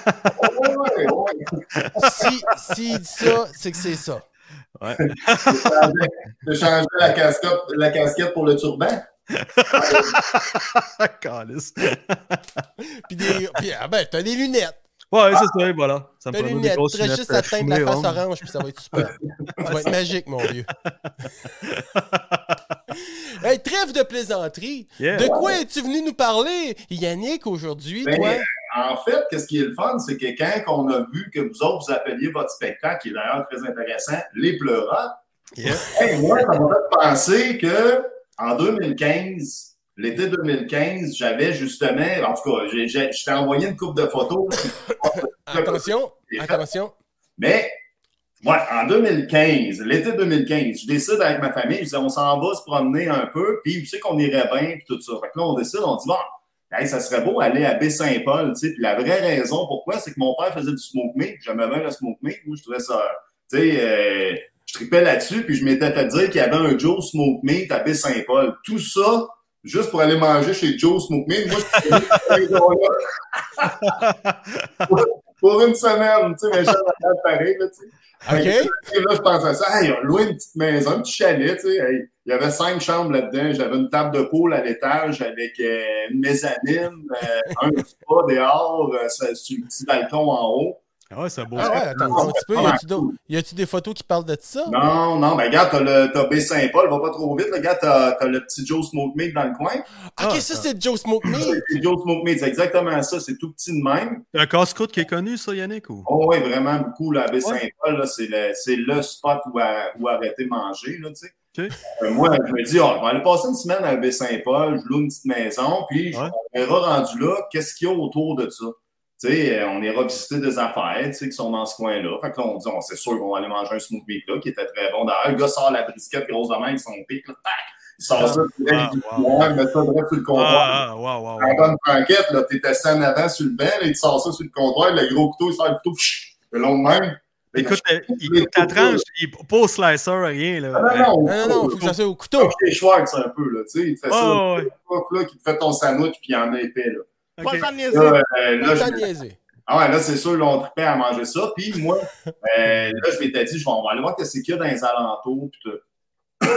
Si, s'il dit ça, c'est que c'est ça. Ouais. De changer la casquette, la casquette pour le turban. Calice. Puis, des, puis ah ben, t'as des lunettes. Ouais, c'est ça, voilà. Ça me restes lunettes juste à teindre la fumées, face orange, puis ça va être super. ça va être magique, mon vieux. hey, trêve de plaisanterie. Yeah. De quoi es-tu venu nous parler, Yannick, aujourd'hui, Ben, toi? En fait, qu'est-ce qui est le fun, c'est que quand on a vu que vous autres, vous appeliez votre spectacle, qui est d'ailleurs très intéressant, Les Pleurotes, Yeah. hey, moi, ça m'a fait penser que en 2015, l'été 2015, j'avais justement, en tout cas, je t'ai envoyé une coupe de photos. Attention, attention. Mais, ouais, en 2015, l'été 2015, je décide avec ma famille, je dis, on s'en va se promener un peu, puis tu sais qu'on irait bien, puis tout ça. Fait que là, on décide, on dit, bon, hey, ça serait beau aller à Baie-Saint-Paul, tu sais. Puis la vraie raison pourquoi, c'est que mon père faisait du smoke meat, j'aimais bien le smoke meat, moi, je trouvais ça, tu sais, euh, je tripais là-dessus, puis je m'étais fait dire qu'il y avait un Joe Smoke Meat à Baie-Saint-Paul. Tout ça, juste pour aller manger chez Joe Smoke Meat. Moi, je suis allé pour, pour une semaine, tu sais, mais j'ai pareil, là, tu sais. OK? Et là, je pensais à ça. Hey, ont loué une petite maison, un petit chalet, tu sais. Hey, il y avait cinq chambres là-dedans. J'avais une table de poule à l'étage avec euh, une mezzanine, euh, un spa dehors, euh, sur le petit balcon en haut. Ah ouais, c'est beau. Ah ouais, attends un petit peu. Y a-tu des photos qui parlent de ça? Non, non, ben regarde, t'as le t'as Baie-Saint-Paul, va pas trop vite. là. Regarde, t'as t'as le petit Joe Smoke Meat dans le coin. Ok, Ah, ça, ça. c'est Joe Smoke Me. Le petit Joe Smoke Meat, c'est exactement ça. C'est tout petit de même. C'est un casse-croûte qui est connu, ça, Yannick? Ou... Oh oui, vraiment beaucoup. La Baie-Saint-Paul, là, c'est le, c'est le spot où, à- où arrêter de manger, là, tu sais. OK. Euh, moi, je me dis, oh, je vais aller passer une semaine à Baie-Saint-Paul, je loue une petite maison, puis je- Ouais. on verra rendu là, qu'est-ce qu'il y a autour de ça. Sais, euh, on ira visiter des affaires, tu sais, qui sont dans ce coin-là. Fait que là, on dit, on- c'est sûr qu'on va aller manger un meat là, qui était très bon. D'ailleurs, le gars sort la brisquette grosse de même, son pic, là, tac! Il sort ça, Ah, il met ça direct sur le comptoir. Ah, ah, wow, wow, En wow. bonne franquette, là, t'es assis en avant sur le banc, là, il sort ça sur le comptoir, le gros couteau, il sort le couteau, le long de même. Écoute, euh, il coupe ta tranche, il pas au slicer, rien. Là. Ah, non, non, Non, non, faut que ça soit au couteau. Schwartz, un peu, là, tu sais, il te fait ça, là, qui te fait ton sandwich, puis il en a épais, là. Ok. Pas le temps de niaiser. Là, euh, là, Pas le je- temps de niaiser. ah ouais, là, c'est sûr, là, on tripait à manger ça, puis moi, euh, là, je m'étais dit, je vais- on va aller voir qu'est-ce qu'il y a dans les alentours, puis tout.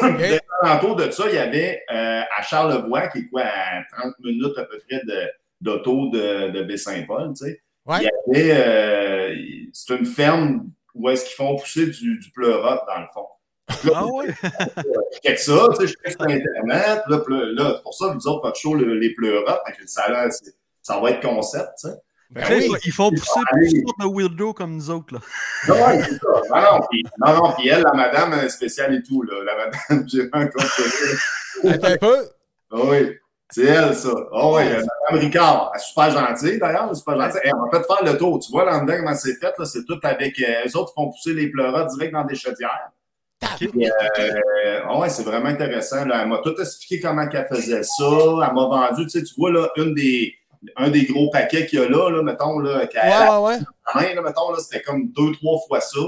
Dans les alentours de ça, il y avait euh, à Charlevoix, qui est quoi, à 30 minutes à peu près de- d'auto de, de Baie-Saint-Paul, tu sais. Ouais. Il y avait, euh, c'est une ferme où est-ce qu'ils font pousser du, du pleurote, dans le fond. Ah ouais? Je check ça, tu sais, je check sur Internet, là, là, là, c'est pour ça, nous autres, notre show, le- les pleurotes, ça, a l'air, c'est- ça va être concept, tu sais. Ben Tu sais, oui. Ils font pousser sortes de weirdo comme nous autres. Là. Non, ouais, c'est ça. Non, non, puis, non, non, puis elle, la madame elle est spéciale et tout, là. La madame, j'ai rencontré. Attends un peu. Ah oui. C'est elle, ça. Oh, ouais, euh, Madame Ricard. Elle est super gentille, d'ailleurs. Super gentille. On va peut-être faire le tour. Tu vois, là dedans comment c'est fait, là? C'est tout avec. Euh, eux autres font pousser les pleuras direct dans des chaudières. Euh, oh, ouais, c'est vraiment intéressant. Là. Elle m'a tout expliqué comment qu'elle faisait ça. Elle m'a vendu, tu sais, tu vois, là, une des, un des gros paquets qu'il y a là, là mettons, là, qu'elle Ouais, ouais, ouais. la main, là, mettons, là, c'était comme deux, trois fois ça.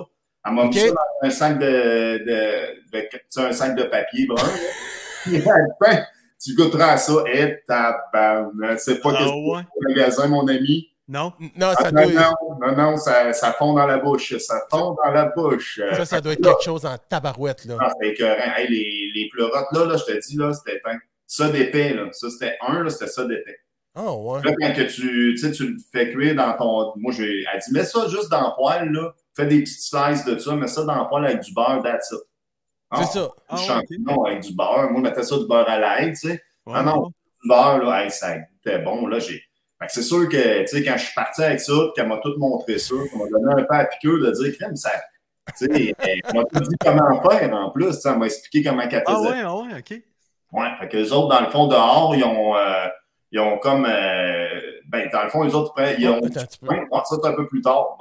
Elle m'a Ok. mis ça dans un sac de, de, de- un sac de papier brun. là. La fin, tu goûteras à ça. Et tabarnak, c'est pas Ah qu'est-ce ouais? magasin, mon ami. Non? Non, ça Ah, doit, non, non, non, ça, ça fond dans la bouche. Ça fond dans la bouche. Ça, ça doit être quelque chose en tabarouette, là. ah, écœurant. Hey, les, les pleurotes, là, là, je te dis, là, c'était un- ça d'épais, là. Ça, c'était un, là, c'était ça d'épais. Ah, ouais. Là, quand que tu, tu le fais cuire dans ton. Moi, j'ai. Elle dit, mets ça juste dans le poêle, là. Fais des petites slices de ça, mets ça dans le poêle avec du beurre, that's it. Ah, C'est ça. Du Ah, ouais, champignon avec du beurre. Moi, je mettais ça du beurre à l'ail, tu sais. Ouais, Ah non, ouais. du beurre, là, hey, ça goûtait bon. Là, j'ai. Fait que c'est sûr que, tu sais, quand je suis parti avec ça, qu'elle m'a tout montré ça, qu'elle m'a donné un peu à piqueur de dire, crème, ça. Tu sais, elle m'a tout dit comment faire en plus, elle m'a expliqué comment qu'elle Ah faisait. ouais, ah ouais, OK. Ouais, fait que les autres, dans le fond, dehors, ils ont, euh, ils ont comme. euh, ben, dans le fond, les autres, ils ont. Attends. Ouais, ouais, ça, c'est un peu plus tard.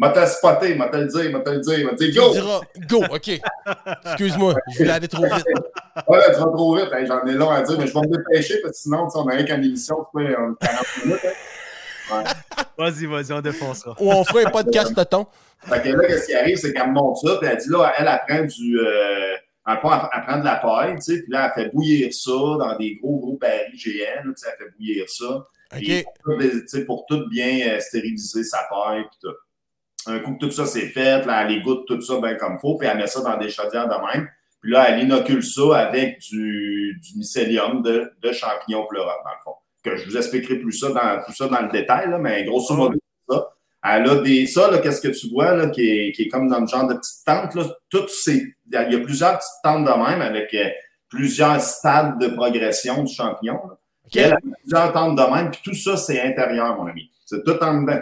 M'a- t'as spoté, m'a t'as le dire, m'a t'as le dire, m'a dit Tu go! me diras, go, OK. Excuse-moi, je voulais aller trop vite. Ouais, tu vas trop vite, Hey, j'en ai long à dire, mais je vais me dépêcher parce que sinon, tu sais, on a rien qu'une émission, tu sais, en 40 minutes. hein. Vas-y, vas-y, on défoncera. Ou on fera un podcast tonton. Fait que là, qu'est-ce qui arrive, c'est qu'elle me montre ça, puis elle dit là, elle, elle prend du. Euh, elle, prend, elle prend de la paille, tu sais, puis là, elle fait bouillir ça dans des gros, gros barils là, tu sais, elle fait bouillir ça. OK. pour tout, tu sais, pour tout bien euh, stériliser sa paille, puis tout. Un coup que tout ça c'est fait, là, elle égoutte tout ça bien comme il faut, puis elle met ça dans des chaudières de même. Puis là, elle inocule ça avec du, du mycélium de, de champignons pleurotes, dans le fond. Que je vous expliquerai plus ça dans, tout ça dans le détail, là, mais grosso modo, c'est ça. Elle a des. Ça, qu'est-ce que tu vois, là, qui est, qui est comme dans le genre de petite tente, là, toutes ces. Il y a plusieurs petites tentes de même avec euh, plusieurs stades de progression du champignon. là. OK. Elle a plusieurs tentes de même, puis tout ça, c'est intérieur, mon ami. C'est tout en dedans.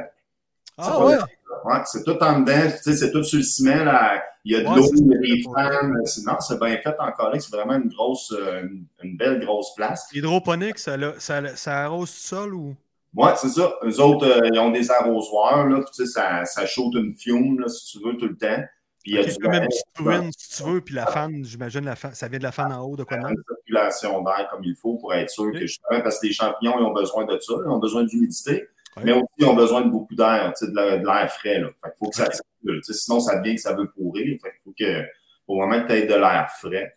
Ah, ouais. Ouais, c'est tout en dedans. Tu sais, c'est tout sur le ciment. Là. Il y a de Ouais, l'eau, il y a des fans. Sinon, c'est bien fait encore là. C'est vraiment une grosse, euh, une, une belle grosse place. Hydroponique, ça, ça, ça arrose tout seul ou? Ouais, c'est ça. Eux autres, euh, ils ont des arrosoirs. Là, puis, tu sais, ça, ça chauffe une fiume, là, si tu veux, tout le temps. Puis il y a Ok, du comme une vent, petite ruine, si tu veux, puis la fan, j'imagine, la fan, ça vient de la fan en haut, de quoi même? une circulation d'air comme il faut pour être sûr Ok. que justement, parce que les champignons, ils ont besoin de ça. Ils ont besoin d'humidité. Mais aussi, ils ont besoin de beaucoup d'air, tu sais, de l'air frais. Là. Fait qu'il faut que ça circule. Tu Sinon, ça devient que ça veut pourrir. Fait qu'il faut que, au moment que tu aies de l'air frais.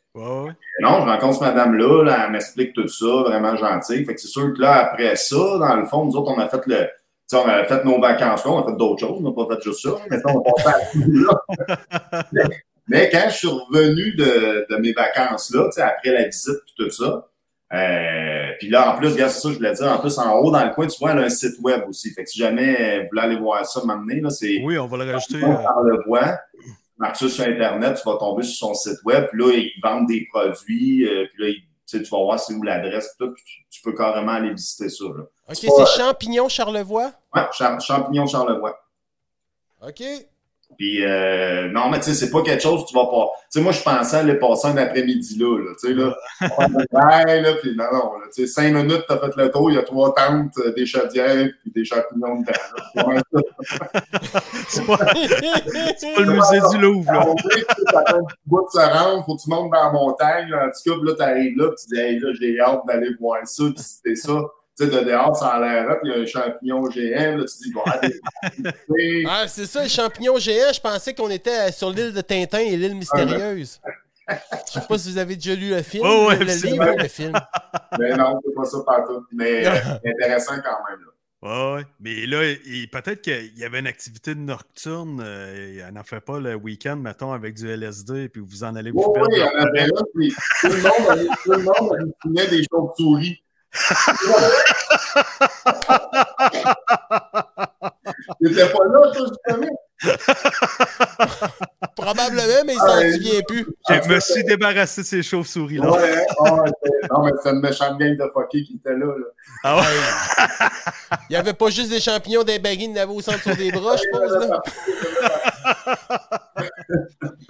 Non, je rencontre cette madame-là, là, elle m'explique tout ça, vraiment gentille. Fait que c'est sûr que là, après ça, dans le fond, nous autres, on a fait le. on a fait nos vacances là, on a fait d'autres choses, on n'a pas fait juste ça. Mais on à tout là. mais, mais quand je suis revenu de, de mes vacances-là, tu sais, après la visite et tout ça, euh, puis là, en plus, regarde, c'est ça, je voulais dire, en plus, en haut, dans le coin, tu vois, elle a un site web aussi. Fait que si jamais vous voulez aller voir ça m'amener, là, c'est Oui, on va le rajouter. on le voit. Marque ça sur Internet, tu vas tomber sur son site web, puis là, ils vendent des produits, euh, puis là, tu sais, tu vas voir c'est où l'adresse, puis tout, puis tu, tu peux carrément aller visiter ça. Là. OK, c'est Champignon Charlevoix? Ouais, Cham- champignon Charlevoix. OK. Puis, euh, non, mais tu sais, c'est pas quelque chose que tu vas pas. Tu sais, moi, je pensais aller passer un après-midi là, là, tu sais, là. Ouais, là, puis non, non, tu sais, cinq minutes, t'as fait le tour, il y a trois tentes, euh, des chaudières, puis des champignons dedans. C'est pas, le musée du Louvre, là. T'as un petit bout de se rendre, faut que tu montes dans la montagne, là, en tout cas, là, t'arrives là, puis tu dis, hey, là, j'ai hâte d'aller voir ça, puis c'était ça. Tu sais, de dehors, ça a l'air hot, il y a un champignon géant, là, tu dis, bon, allez, Ah, c'est ça, les champignons géants. Je pensais qu'on était sur l'île de Tintin et l'île mystérieuse. Je sais pas si vous avez déjà lu le film, Oh, ouais, le livre ou le film. mais non, c'est pas ça partout. Mais euh, intéressant quand même, là. Ouais, ouais. Mais là, il- peut-être qu'il y avait une activité nocturne. Euh, elle n'en fait pas le week-end, mettons, avec du LSD, puis vous en allez vous Oui, perdre. oui, il y en avait là, puis tout le monde tout le monde hallucinait des chauves-souris. T'étais pas là, toi? Probablement, mais il s'en Ouais. souvient plus. Je me suis débarrassé de ces chauves-souris-là. Ouais? Ah, ouais, c'est- non, mais c'est une méchante gang de fuckés qui était là. là. Ah ouais? Il y avait pas juste des champignons des baguines, il y en avait au centre sur des bras, je suppose. Là.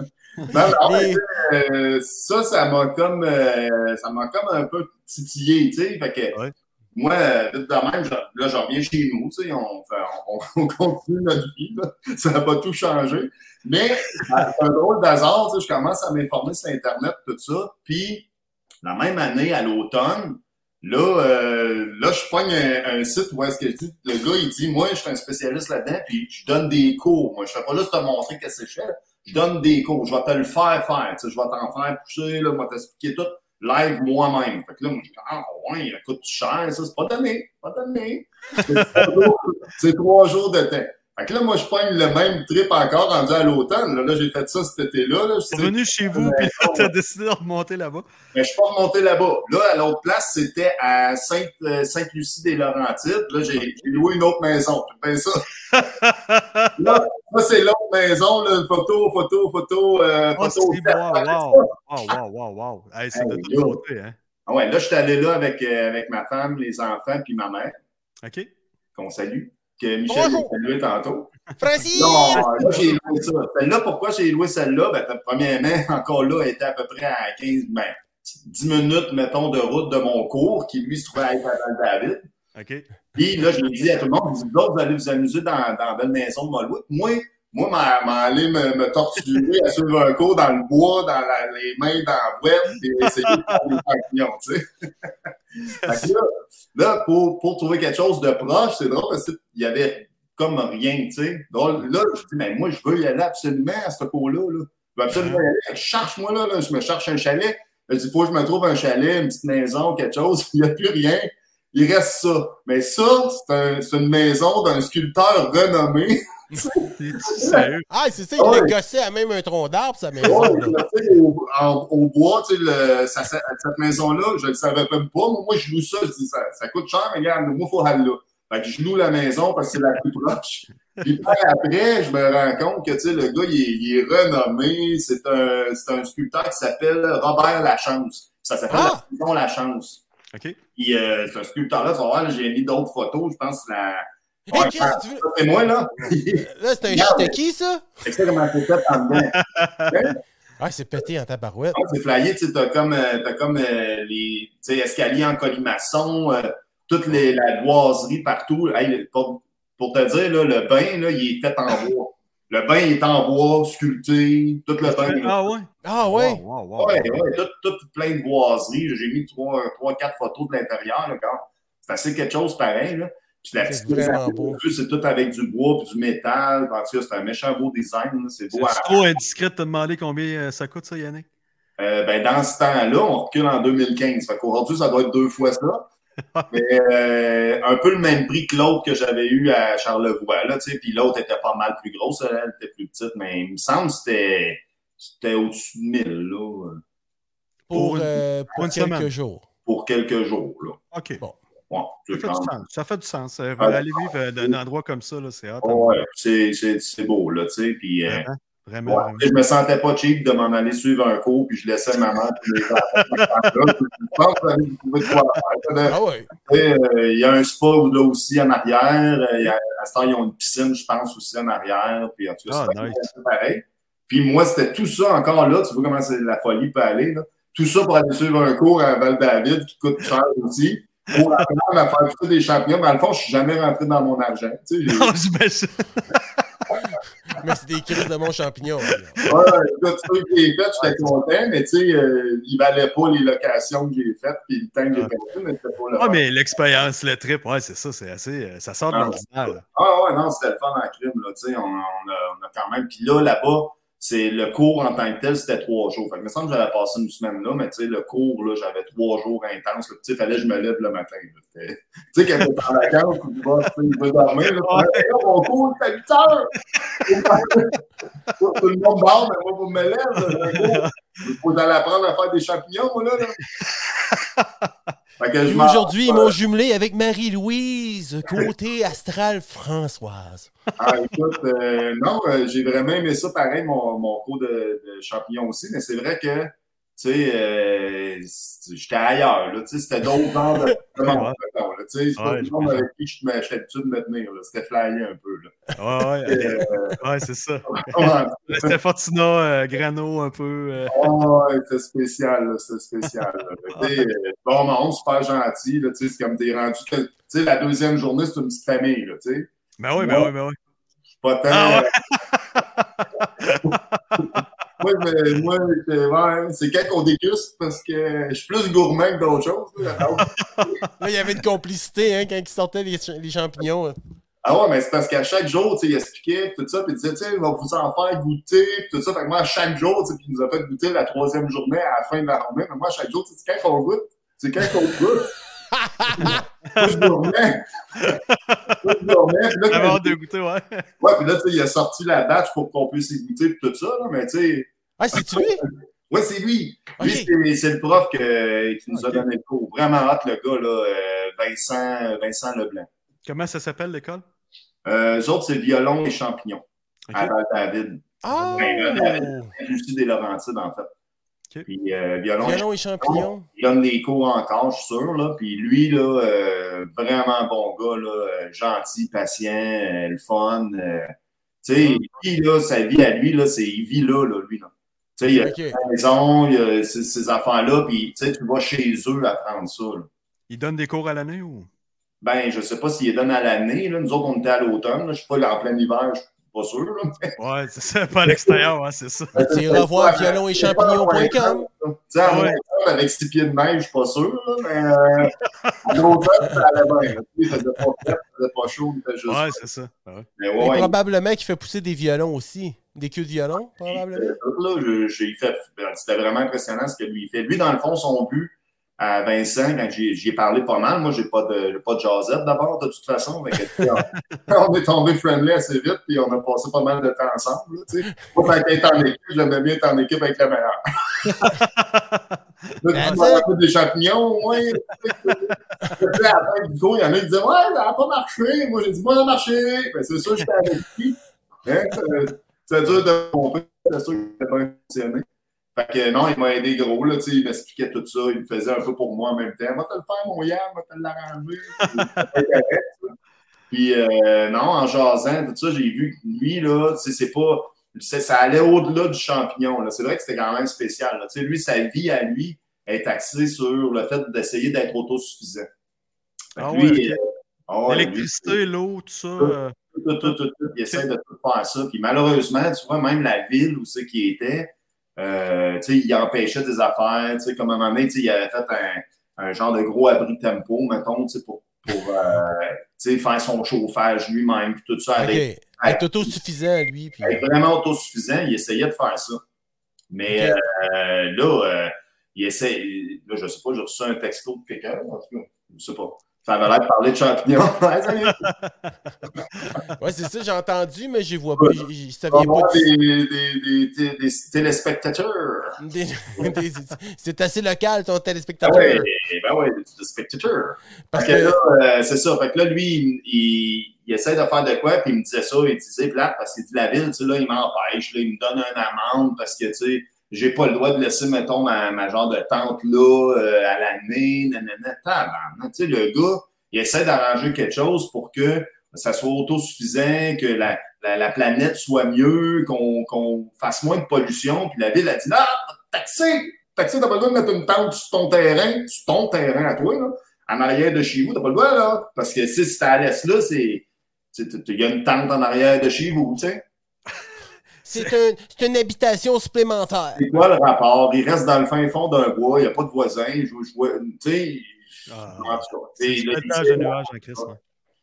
Non, non, Les- euh, ça, ça m'a comme, euh, ça m'a comme un peu titillé, tu sais. Fait que Ouais. moi, euh, vite de même, je- là, je reviens chez nous, tu sais, on, on, on continue notre vie, là. Ça n'a pas tout changé. Mais c'est un drôle d'hasard, tu sais, je commence à m'informer sur Internet, tout ça. Puis, la même année, à l'automne, là, euh, là, je pogne un, un site où est-ce que le gars, il dit, moi, je suis un spécialiste là-dedans, puis je donne des cours. Moi, je fais pas juste te montrer qu'est-ce que je fais, là. Je donne des cours. Je vais te le faire faire, tu sais, je vais t'en faire pousser, là, je vais t'expliquer tout live moi-même. Fait que là, moi, je dis, ah, ouais, il coûte cher, ça, c'est pas donné, pas donné. C'est trois jours- C'est trois jours de temps. Fait que là, moi, je pogne le même trip encore rendu à l'automne. Là, là j'ai fait ça cet été-là. Là, T'es revenu chez vous, puis là, t'as décidé de remonter là-bas. mais je suis pas remonté là-bas. Là, à l'autre place, c'était à Sainte, euh, Sainte-Lucie-des-Laurentides. Là, j'ai loué une autre maison. Tu ça? là, ça, c'est l'autre maison, là, photo, photo, photo, euh, Oh, photo. wow, wow, wow, wow, wow. Hey, c'est de toute beauté, hein. Ah ouais, là, je suis allé là avec, euh, avec ma femme, les enfants, puis ma mère, OK? qu'on salue, que Michel a salué tantôt. Francis! Non, là, j'ai loué ça. Celle-là, pourquoi j'ai loué celle-là? Ben, premièrement, encore là, elle était à peu près à 15, ben, 10 minutes, mettons, de route de mon cours, qui lui se trouvait à être à Val-David. OK? Puis là, je l'ai dit à tout le monde, dis, vous autres, vous allez vous amuser dans, dans la belle maison de Molwood. Moi, moi, m'en m'en aller me, me torturer à suivre un cours dans le bois, dans la- les mains dans la web, et essayer de faire des champignons, tu sais. Là, là, pour, pour trouver quelque chose de proche, c'est drôle parce qu'il y avait comme rien, tu sais. Donc là, je dis, mais moi, je veux y aller absolument à ce cours-là, là. Je veux absolument y aller. Cherche-moi, là, là, je me cherche un chalet. Je dis, faut que je me trouve un chalet, une petite maison, quelque chose. Il n'y a plus rien. Il reste ça. Mais ça, c'est un- c'est une maison d'un sculpteur renommé. Sérieux? Ah, c'est ça, il Ouais. gossé à même un tronc d'arbre, sa maison. Ouais, là. tu sais, au, en- au bois, tu sais, le- ça- ça- cette maison-là, je ne le savais même pas. Moi, moi, je loue ça, je dis, ça, ça coûte cher, mais regarde, moi, il faut aller là. Fait que je loue la maison parce que c'est la plus proche. Puis après, je me rends compte que, tu sais, le gars, il est, il est renommé. C'est un, c'est un sculpteur qui s'appelle Robert Lachance. Ça s'appelle Ah! la maison Lachance. OK? Puis, euh, ce sculpteur-là, tu vas voir, j'ai mis d'autres photos. Je pense la... Hey, Ouais, Chris, tu veux- ça, c'est moi, là. Là, c'est un shitaki, ça? c'est ça comment c'est fait en dedans. Ah, c'est pété en tabarouette. Ah, c'est flyé, tu sais, t'as comme, euh, t'as comme euh, les escaliers en colimaçon, euh, toute les, la boiserie partout. Hey, pour, pour te dire, là, le bain, là, il est fait en bois. Le bain il est en bois, sculpté, tout le bain. Ah ouais? Ah, ouais? Wow, wow, wow. Ouais, ouais, tout, tout plein de boiseries. J'ai mis trois, trois, quatre photos de l'intérieur. C'est assez quelque chose pareil, là. Puis la C'est petite vraiment maison, beau. c'est tout avec du bois puis du métal. En tout cas, c'est un méchant beau design, là. C'est beau à, C'est trop indiscret de te demander combien euh, ça coûte, ça, Yannick? Euh, ben, dans ce temps-là, on recule en 2015. Fait qu'aujourd'hui, ça doit être deux fois ça. Mais euh, un peu le même prix que l'autre que j'avais eu à Charlevoix. Là, puis l'autre était pas mal plus grosse, elle était plus petite, mais il me semble que c'était, c'était au-dessus de 1000 là, Pour, Pour euh, quelques semaine. jours. pour quelques jours. Là. OK. Bon. Ouais, Ça fait, du sens. ça fait du sens. Euh. Aller vivre euh, d'un endroit comme ça, là, c'est hot. hein. Ouais, c'est, c'est, c'est beau, là, tu sais. Puis, euh, Vraiment, vraiment, ouais, vraiment. je me sentais pas cheap de m'en aller suivre un cours, puis je laissais ma mère puis. Ah, euh, Il y a un spa là aussi en arrière. Euh, il y a, à ce temps, ils ont une piscine, je pense, aussi en arrière. Puis, en tout cas, Ah, nice. pareil. Puis moi, c'était tout ça encore là. Tu vois comment c'est la folie peut aller. Là. Tout ça pour aller suivre un cours à Val-David qui coûte cher aussi. Pour apprendre à faire tout des champignons. Mais à le fond, je suis jamais rentré dans mon argent. Tu sais, j'ai- Non, j'imagine. Mais c'est des crises de mon champignon. Ouais, tout ce que j'ai fait, j'étais content, mais tu sais, euh, il valait pas les locations que j'ai faites puis le temps que j'ai Ah. perdu, mais c'était pas le Ah, fun. mais l'expérience, le trip, ouais, c'est ça, c'est assez. euh, ça sort de Ah, l'ordinaire. Ah ouais, non, c'était le fun en crime, là, tu sais, on, on, a, on a quand même, puis là, là-bas, c'est le cours en tant que tel, c'était trois jours. Fait que, il me semble que j'avais passé une semaine là, mais tu sais, le cours, là, j'avais trois jours intenses, tu sais, fallait que je me lève le matin, Tu sais, quand t'es en vacances, tu vas, tu veut dormir, là, Hey, mon cours, c'est à 8 heures! Tout le monde dort, mais moi, vous me lève, là, un cours. Il faut aller apprendre à faire des champignons, moi, là, là. Aujourd'hui, ils m'ont jumelé avec Marie-Louise, côté astral Françoise. Ah, écoute, euh, non, euh, j'ai vraiment aimé ça pareil, mon, mon cours de, de champignons aussi, mais c'est vrai que, tu sais, euh, j'étais ailleurs, là. Tu sais, c'était d'autres genres de de monde. Tu sais, c'est pas Ouais, le avec qui j'étais habitué de me tenir, là. C'était flyé un peu, là. Ouais, ouais, Euh, ouais, c'est ça. ouais, C'était Fortuna, euh, Grano un peu. euh, ouais, c'était spécial, là. C'était spécial, là. Euh, bon monde, super gentil, là. Tu sais, c'est comme t'es rendu... Tu sais, la deuxième journée, c'est une petite famille, là, tu sais. Ben oui, ben oui, ben oui. Pas tant... Ah moi, mais- moi c'est- ouais, c'est quand qu'on déguste parce que je suis plus gourmand que d'autres choses. là. Il y avait une complicité hein, quand il sortait les, ch- les champignons. hein. Ah ouais, mais c'est parce qu'à chaque jour, tu sais, il expliquait tout ça, puis il disait, tu sais, il va vous en faire goûter, puis tout ça. Fait que moi, à chaque jour, tu sais, puis il nous a fait goûter la troisième journée à la fin de la journée. Mais moi, à chaque jour, tu sais, c'est quand qu'on goûte, c'est quand qu'on goûte. moi, je dormais. moi, je dormais, puis là, J'avais quand- hâte de goûter, ouais. ouais, puis là, tu sais, il a sorti la batch pour qu'on puisse y goûter, tout ça, là, mais tu sais, Ah, c'est-tu lui? Ouais, c'est lui. C'est- c'est le prof que- qui nous a donné le cours. Vraiment hot, le gars, là, euh, Vincent, Vincent Leblanc. Comment ça s'appelle l'école? Euh, eux autres, c'est violon et champignons. Ok. À Val-David. Ah! Ben, David, Lucie des Laurentides, en fait. Puis, euh, violon, et Violon et champignons. il donne des cours encore, je suis sûr. Là. Puis lui, là, euh, vraiment bon gars, là, euh, gentil, patient, euh, le fun. euh, tu sais, lui, là, sa vie à lui, là, c'est il vit là, là lui. Là. Tu sais, il a Ok. une maison, il a ces, ces affaires-là, puis tu sais, tu vas chez eux apprendre ça. là. Il donne des cours à l'année ou? Ben, je sais pas s'il les donne à l'année. là. Nous autres, on était à l'automne. là. Je sais pas, là, en plein hiver, je suis pas sûr. Là. Ouais, c'est ça, pas à l'extérieur, ouais, c'est ça. Tu iras voir violon et champignons.com. Tu sais, à Ouais. avec six pieds de neige, je suis pas sûr. Là, mais euh, à l'automne, ça allait bien. Il faisait pas frais, il faisait pas chaud, il faisait juste. Ouais, c'est ça. Ouais. Mais Et ouais, ouais, probablement qu'il fait pousser des violons aussi. Des queues de violon, probablement. Fait- ben, C'était vraiment impressionnant ce que lui fait. Lui, dans le fond, son but à Vincent, quand j'ai j'y ai parlé pas mal, moi, j'ai pas de, pas de jasette d'abord, de toute façon. On, est tombé friendly assez vite, puis on a passé pas mal de temps ensemble. Là. Moi, quand être en équipe, j'aimais bien être en équipe avec le meilleur. Là, tu That's vois, it. un peu des champignons, à la fin du cours, il y en a qui disaient Ouais, ça n'a pas marché. Moi, j'ai dit Moi, ça a marché. Ben, c'est sûr que j'étais avec lui. Hein, ça- C'est dur de compter. C'est sûr que ça bien fonctionné. Fait que non, il m'a aidé gros, là, il m'expliquait tout ça, il le faisait un peu pour moi en même temps. Va te le faire, mon Yann, va te l'arranger. Puis euh, non, en jasant, tout ça, j'ai vu que lui, là, c'est pas. Ça allait au-delà du champignon. là. C'est vrai que c'était quand même spécial. là. Lui, sa vie à lui est axée sur le fait d'essayer d'être autosuffisant. Ah ouais, euh, ah L'électricité, l'eau, tout ça. euh, tout, tout, tout, tout, il essaie de tout faire ça. Puis malheureusement, tu vois, même la ville où c'est qu'il était, euh, il empêchait des affaires, comme à un moment donné, il avait fait un, un genre de gros abri tempo, mettons, pour, pour euh, faire son chauffage lui-même, tout ça, avec, Être autosuffisant, lui. Puis... avec vraiment autosuffisant, il essayait de faire ça. Mais euh, là, il essaie, là, je sais pas, j'ai reçu un texto de quelqu'un, en tout cas, je sais pas. Ça avait l'air de parler de champignons. Ouais, c'est ça, j'ai entendu, mais je vois pas. Je- vient va pas des, des, des, des, des téléspectateurs. des- des- C'est assez local, ton Ben téléspectateur. ouais, ben ouais, des téléspectateurs. Parce que que... là, euh, c'est ça. Fait que là, lui, il, il, il essaie de faire de quoi, puis il me disait ça, il disait plate parce qu'il dit la ville, tu sais, là, il m'empêche, là, il me donne une amende parce que, tu sais, j'ai pas le droit de laisser, mettons, ma, ma genre de tente là euh, à l'année, nanana. Tu sais, le gars, il essaie d'arranger quelque chose pour que ça soit autosuffisant, que la, la, la planète soit mieux, qu'on qu'on fasse moins de pollution. Puis la ville a dit, non, taxé, taxé, t'as pas le droit de mettre une tente sur ton terrain, sur ton terrain à toi, là, en arrière de chez vous, t'as pas le droit, là. Parce que si c'est à l'est, là, c'est, il y a une tente en arrière de chez vous, tu sais. C'est un, c'est une habitation supplémentaire. C'est quoi le rapport? Il reste dans le fin fond d'un bois, il n'y a pas de voisins, je, je vois, tu sais, Ah. C'est il- en Christ. ouais.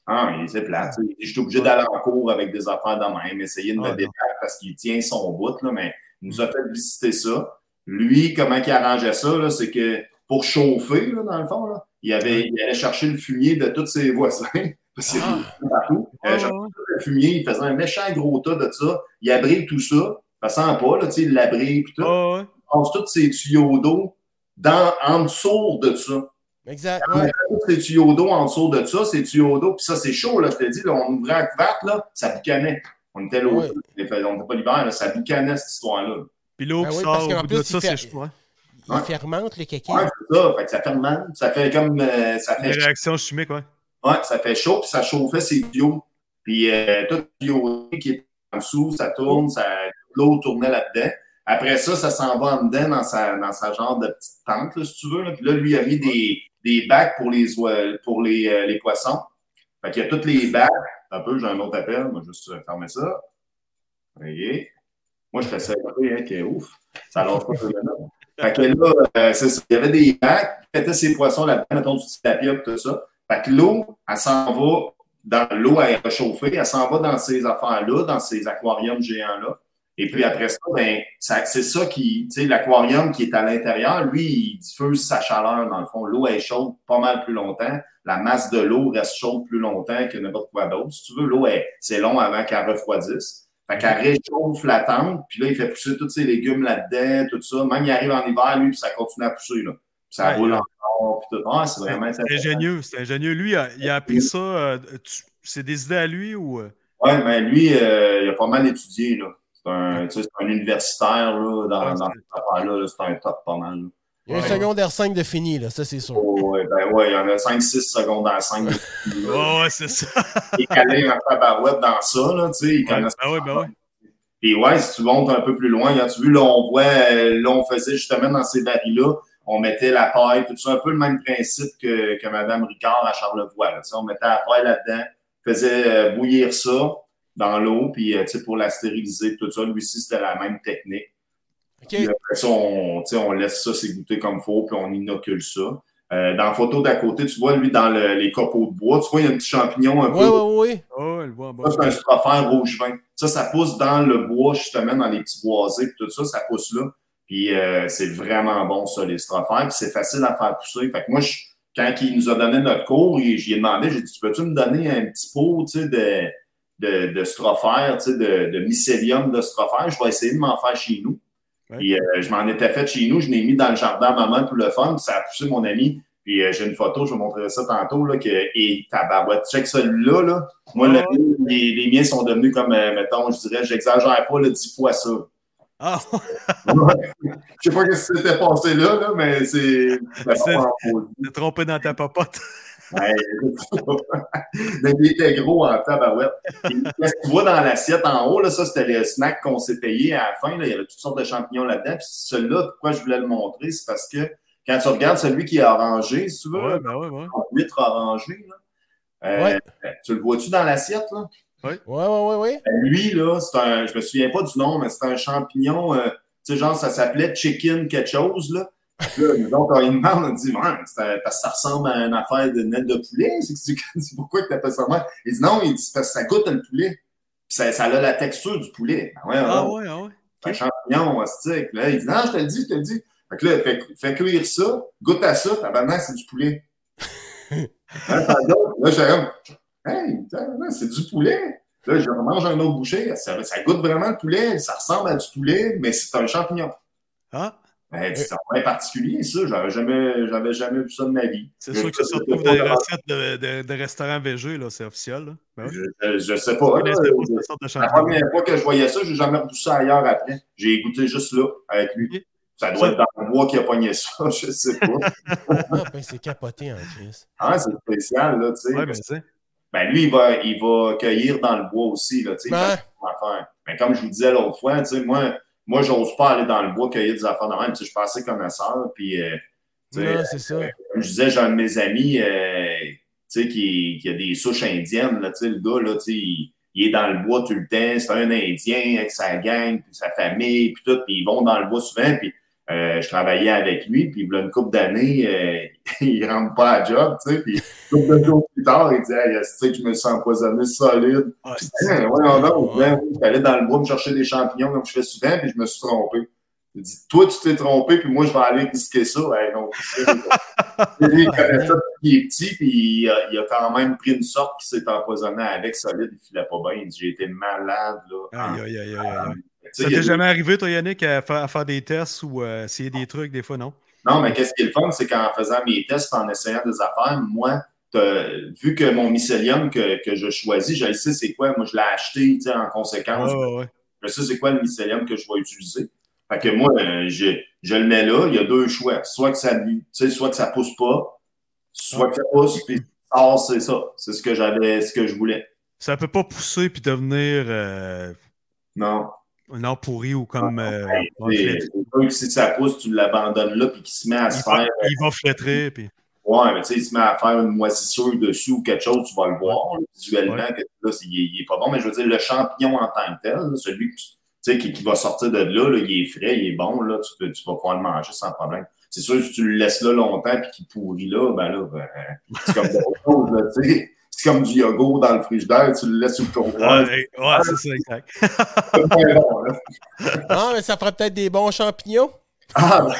Ah, mais c'est plate. tu sais. Je suis obligé d'aller en cours avec des affaires de même, essayer de Ah, me débattre parce qu'il tient son bout, là, mais il nous a fait visiter ça. Lui, comment il arrangeait ça, là, c'est que pour chauffer, là, dans le fond, là, il, avait, il allait chercher le fumier de tous ses voisins. Parce Ah. Chercher ouais. le fumier, il faisait un méchant gros tas de ça. Il abrite tout ça. Ça sent pas, là, tu sais, il l'abrite, puis tout. Ouais. Il passe tous ses tuyaux d'eau dans, en dessous de ça. Exact, On ouais. tous ces tuyaux d'eau en dessous de ça, ces tuyaux d'eau, puis ça, c'est chaud, là, je te dis, là, on ouvrait la couverte, là, ça boucanait. On était là, Ouais. on n'était pas l'hiver, là, ça boucanait, cette histoire-là. Puis l'eau Ben qui oui, sort parce au qu'en bout plus, de ça, c'est chaud. hein. il Ouais. fermente le caca. Ouais, c'est ça. Fait que ça fermente. Ça fait comme. euh, ça fait Une réaction chimique, ouais. Ouais, ça fait chaud, puis ça chauffait ses tuyaux. Puis euh, tout le qui est en dessous, ça tourne, ça, l'eau tournait là-dedans. Après ça, ça s'en va en dedans dans sa, dans sa genre de petite tente, là, si tu veux. Là. Puis là, lui, il a mis des, des bacs pour les, pour les, euh, les poissons. Fait qu'il y a tous les bacs. Un peu, j'ai un autre appel. Moi, juste euh, fermer ça. Voyez. Moi, je fais ça hein, qui est ouf. Ça lance pas tout le. Fait que là, euh, il y avait des bacs, il mettait ses poissons là-dedans, mettons du et tout ça. Fait que l'eau, elle s'en va dans l'eau, elle est réchauffée, elle s'en va dans ces affaires-là, dans ces aquariums géants-là. Et puis après ça, ben, c'est ça qui, tu sais, l'aquarium qui est à l'intérieur, lui, il diffuse sa chaleur dans le fond. L'eau est chaude pas mal plus longtemps. La masse de l'eau reste chaude plus longtemps que n'importe quoi d'autre. Si tu veux, l'eau, est- c'est long avant qu'elle refroidisse. Fait qu'elle réchauffe la tente, puis là, il fait pousser tous ses légumes là-dedans, tout ça. Même il arrive en hiver, lui, puis ça continue à pousser, là. Ça Ouais. roule encore, puis tout. Ah, c'est vraiment C'est ingénieux, c'est ingénieux. Lui, il a, il a appris ça. euh, tu- c'est des idées à lui ou. euh? Ouais, mais lui, euh, il a pas mal étudié, là. C'est un, tu sais, c'est un universitaire, là, dans, Ouais, dans c'est- cette affaire-là, là, c'est un top pas mal. là. Il y a un Ouais. secondaire 5 de fini, là, ça c'est sûr. Oh, ouais, ben ouais, il y en a 5-6 secondaires 5. Ouais, ouais, c'est ça. Il calé en tabarouette dans ça, là, tu sais, il Ouais, connaît ben ouais, ben ouais. Puis ouais, si tu montes un peu plus loin, tu vu, là, on voit, euh, là, on faisait justement dans ces barils-là, on mettait la paille, tout ça, un peu le même principe que, que Mme Ricard à Charlevoix. Là, on mettait la paille là-dedans, faisait euh, bouillir ça dans l'eau, puis euh, tu sais, pour la stériliser, tout ça. Lui aussi, c'était la même technique. OK. Puis après ça, on, tu sais, on laisse ça s'égoutter comme faut, puis on inocule ça. Euh, dans la photo d'à côté, tu vois, lui, dans le- les copeaux de bois, tu vois, il y a un petit champignon un Ouais, peu ouais, ouais. Oh, ça, c'est un strophère rouge vin. Ça, ça pousse dans le bois, justement, dans les petits boisés, puis tout ça, ça pousse là. Puis euh, c'est vraiment bon, ça, les strophères. Puis c'est facile à faire pousser. Fait que moi, je- quand il nous a donné notre cours, il- j'y ai demandé, j'ai dit, tu peux-tu me donner un petit pot, tu sais, de, de, de strophère, tu sais, de, de mycélium de strophère? Je vais essayer de m'en faire chez nous. Ouais. Puis euh, je m'en étais fait chez nous, je l'ai mis dans le jardin à maman pour le fun, puis ça a poussé mon ami. Puis euh, j'ai une photo, je vais montrer ça tantôt, là, que, et tabarouette, check celui-là, là. Moi, Ouais. le- les, les miens sont devenus comme, euh, mettons, je dirais, j'exagère pas, là, dix fois ça. Ah, Je sais pas ce qui s'était passé là, là, mais c'est. T'es trompé dans ta. Ouais, Mais il était gros en tabarouette. Qu'est-ce que tu vois dans l'assiette en haut, là, ça, c'était le snack qu'on s'est payé à la fin. Là. Il y avait toutes sortes de champignons là-dedans. Puis celui-là, pourquoi je voulais le montrer, c'est parce que quand tu regardes celui qui est orangé, si tu veux, Ouais, ben ouais, ouais. en huître orangé, là, euh, Ouais. tu le vois-tu dans l'assiette, là? Ouais, ouais, ouais, ouais. Ben, Lui, là, c'est un. Je me souviens pas du nom, mais c'est un champignon. euh, tu sais, genre, ça s'appelait chicken quelque chose, là. Puis Là, donc, quand il demande, on dit, Ouais, c'est un- parce que ça ressemble à une affaire de nette de poulet. C'est que tu dis, pourquoi tu appelles ça même? Il dit, non, il dit, parce que ça goûte le poulet. Puis ça, ça a la texture du poulet. Ben ouais, Ah ouais, ouais, ah ouais. c'est un champignon. Puis Là, il dit, non, je te le dis, je te le dis. Fait que là, fais, fais cuire ça, goûte à ça, tabarnak, c'est du poulet. Hein, là, j'ai comme, hey, c'est du poulet. Là, je mange un autre bouchée. Ça, ça goûte vraiment le poulet. Ça ressemble à du poulet, mais c'est un champignon. Ah, Ben, c'est un particulier, ça. J'avais jamais, j'avais jamais vu ça de ma vie. c'est sûr que ça se retrouve dans les recettes de, de, de restaurants VG, là, c'est officiel. Là. Ben ouais. Je, sais pas. Là. La première fois que je voyais ça, j'ai jamais revu ça ailleurs après. J'ai goûté juste là, avec lui. Ça doit être dans le bois qui a pogné ça, je sais pas. Ah, ben c'est capoté en crise. Ah, c'est spécial, là, tu sais. Ouais, ben. Ben, lui, il va, il va cueillir dans le bois aussi, là, tu sais. Ben. Ben, comme je vous disais l'autre fois, tu sais, moi, moi, j'ose pas aller dans le bois cueillir des affaires de même. Je suis pas assez connaisseur, puis, euh, ça. comme je disais, j'ai un de mes amis, euh, tu sais, qui, qui a des souches indiennes, là, tu sais, le gars, là, tu sais, il, il est dans le bois tout le temps, c'est un Indien avec sa gang, puis sa famille, puis tout, puis ils vont dans le bois souvent, puis euh, je travaillais avec lui, puis a une couple d'années, euh, il rentre pas à job, tu sais, puis une couple de jours plus tard, il dit hey, tu sais je me sens empoisonné solide. Ah, Puis, Hey, ouais, non, non, j'allais dans le bois me chercher des champignons comme je fais souvent, puis je me suis trompé. Il dit Toi, tu t'es trompé, puis moi, je vais aller risquer ça. Hey, non. Lui, il connaît ça depuis qu'il est petit, puis il a, il a quand même pris une sorte qui s'est empoisonné avec solide, il filait pas bien. Il dit J'ai été malade, là. Aïe, aïe, aïe, aïe, Ça t'est jamais arrivé, toi, Yannick, à faire, à faire des tests ou euh, essayer des trucs, des fois, non? Non, mais qu'est-ce qui est le fun, c'est qu'en faisant mes tests, en essayant des affaires, moi, vu que mon mycélium que, que je choisis, je sais c'est quoi. Moi, je l'ai acheté tu sais, en conséquence. Ouais, ouais. Je sais c'est quoi le mycélium que je vais utiliser. Fait que moi, euh, je, je le mets là, il y a deux choix. Soit que ça soit que ça pousse pas, soit que ça pousse, puis ah, c'est ça. C'est ce que j'avais, ce que je voulais. Ça peut pas pousser puis devenir euh, Non. Un or pourri ou comme. euh, c'est sûr que si ça pousse, tu l'abandonnes là, puis qu'il se met à se va, faire. il va flétrer. Puis... Ouais, mais tu sais, il se met à faire une moisissure dessus ou quelque chose, tu vas le voir visuellement, que là, il, est- il est pas bon. Mais je veux dire, le champignon en tant que tel, celui que tu tu sais, qui, qui va sortir de là, là, il est frais, il est bon, là, tu, peux, tu vas pouvoir le manger sans problème. C'est sûr, si tu le laisses là longtemps et qu'il pourrit là, ben là, ben, c'est comme d'autres choses, tu sais. C'est comme du yogourt dans le frigidaire, tu le laisses sur le comptoir. Ouais, ouais, c'est ça, exact. Ah, mais ça ferait peut-être des bons champignons. Ah, ben,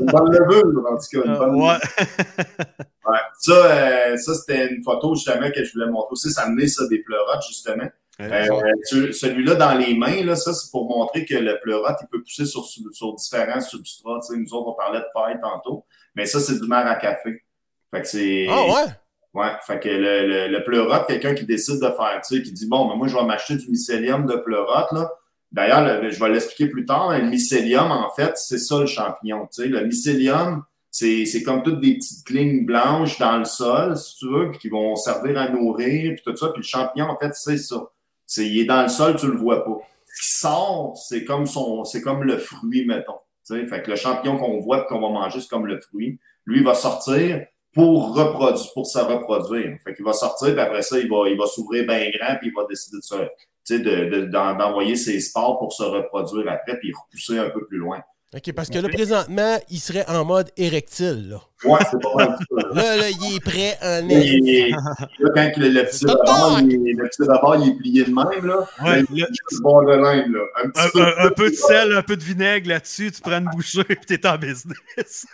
une bonne levure, en tout cas. Une Euh, bonne ouais. Ouais. Ça, euh, ça c'était une photo justement que je voulais montrer aussi. Ça amenait ça des pleurotes, justement. Euh, tu- Celui-là dans les mains, là, ça, c'est pour montrer que le pleurote, il peut pousser sur, sur différents substrats. Nous autres, on parlait de paille tantôt. Mais ça, c'est du mar à café. Fait que c'est. Ah ouais? Ouais, fait que le, le, le pleurote, quelqu'un qui décide de faire, tu sais, qui dit, bon, ben, moi, je vais m'acheter du mycélium de pleurote, là. D'ailleurs, le- je vais l'expliquer plus tard, mais le mycélium, en fait, c'est ça le champignon, tu sais. Le mycélium, c'est comme toutes des petites lignes blanches dans le sol, si tu veux, qui vont servir à nourrir, puis tout ça. Puis le champignon, en fait, c'est ça. C'est, il est dans le sol, tu le vois pas. Ce qui sort, c'est comme son, c'est comme le fruit, mettons. Tu sais, fait que le champignon qu'on voit et qu'on va manger, c'est comme le fruit. Lui, il va sortir pour reproduire, pour se reproduire. Fait qu'il va sortir, puis après ça, il va, il va s'ouvrir bien grand, puis il va décider de se, tu sais, de, d'envoyer ses spores pour se reproduire après, puis repousser un peu plus loin. OK, parce que là, présentement, il serait en mode érectile. Là, Ouais, c'est pas mal là, là, il est prêt en Il est. là, quand le, le petit toc! il est, il plié de même, là. Ouais, il le- juste bord de laine, là. Un petit un, peu. un- un peu de sel, un peu de vinaigre là-dessus, tu prends une bouchée et t'es en business.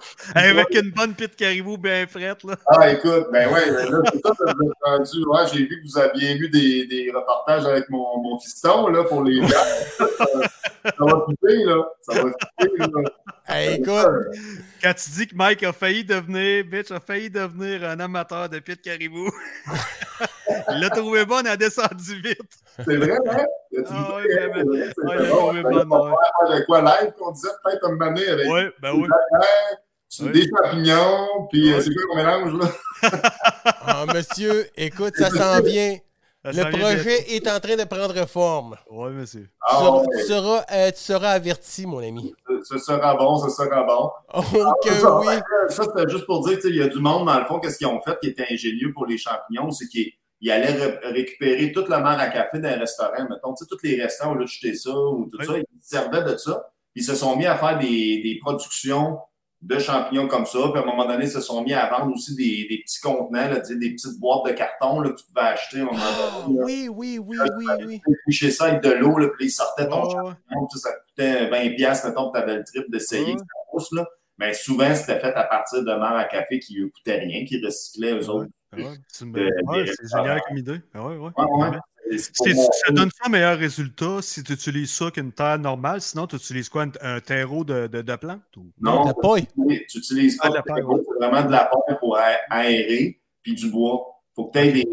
Avec une bonne pite caribou bien frette, là. Ah, écoute, ben ouais, là, c'est ça que rendu. Ouais, j'ai vu que vous aviez vu des, des reportages avec mon, mon fiston, là, pour les gars. ça, ça va piquer, là. Ça va piquer, là. Hey, écoute, Quand tu dis que Mike a failli devenir, bitch, a failli devenir un amateur de pit caribou. il l'a trouvé bonne, elle a descendu vite. C'est vrai, hein? As-tu Ah Ouais, Ben, va ouais. faire de quoi live qu'on disait peut-être un moment donné avec Ouais, ben oui. des champignons, puis euh, Ouais. c'est quoi qu'on mélange, là? ah, monsieur, écoute, ça s'en vient. Ça Le vient projet est en train de prendre forme. Ouais, monsieur. Tu Ah, seras, tu seras, euh, tu seras averti, mon ami. Ce sera bon, ce sera bon. Oh, Ça, oui. Ça, c'était juste pour dire, il y a du monde, dans le fond, qu'est-ce qu'ils ont fait qui était ingénieux pour les champignons, c'est qu'ils ils allaient ré- récupérer toute la mer à café dans les restaurants, mettons, tu sais, tous les restaurants, au lieu de jeter ça ou tout Oui. ça, ils servaient de ça. Puis ils se sont mis à faire des, des productions de champignons comme ça. Puis à un moment donné, ils se sont mis à vendre aussi des, des petits contenants, là, tu des petites boîtes de carton là, que tu pouvais acheter à un moment Ah, donné. là. oui, oui, oui, oui, oui. Puis chez ça avec de l'eau, là, puis ils sortaient ton ouais. champignon, ça coûtait 20$, piastres, mettons, que tu avais le trip d'essayer ça pousse, là. Mais souvent, c'était fait à partir de mer à café qui ne coûtait rien, qui recyclaient eux autres. Ah ouais, c'est une ouais, génial comme idée. Ah ouais, ouais. Ça donne ça un meilleur résultat si tu utilises ça qu'une terre normale. Sinon, tu utilises quoi? Un, un terreau de, de, de plantes? ou- Non, pas. Oui, tu n'utilises Ah, pas de la paille, c'est vraiment de la paille pour aérer, puis du bois. faut que tu aies des.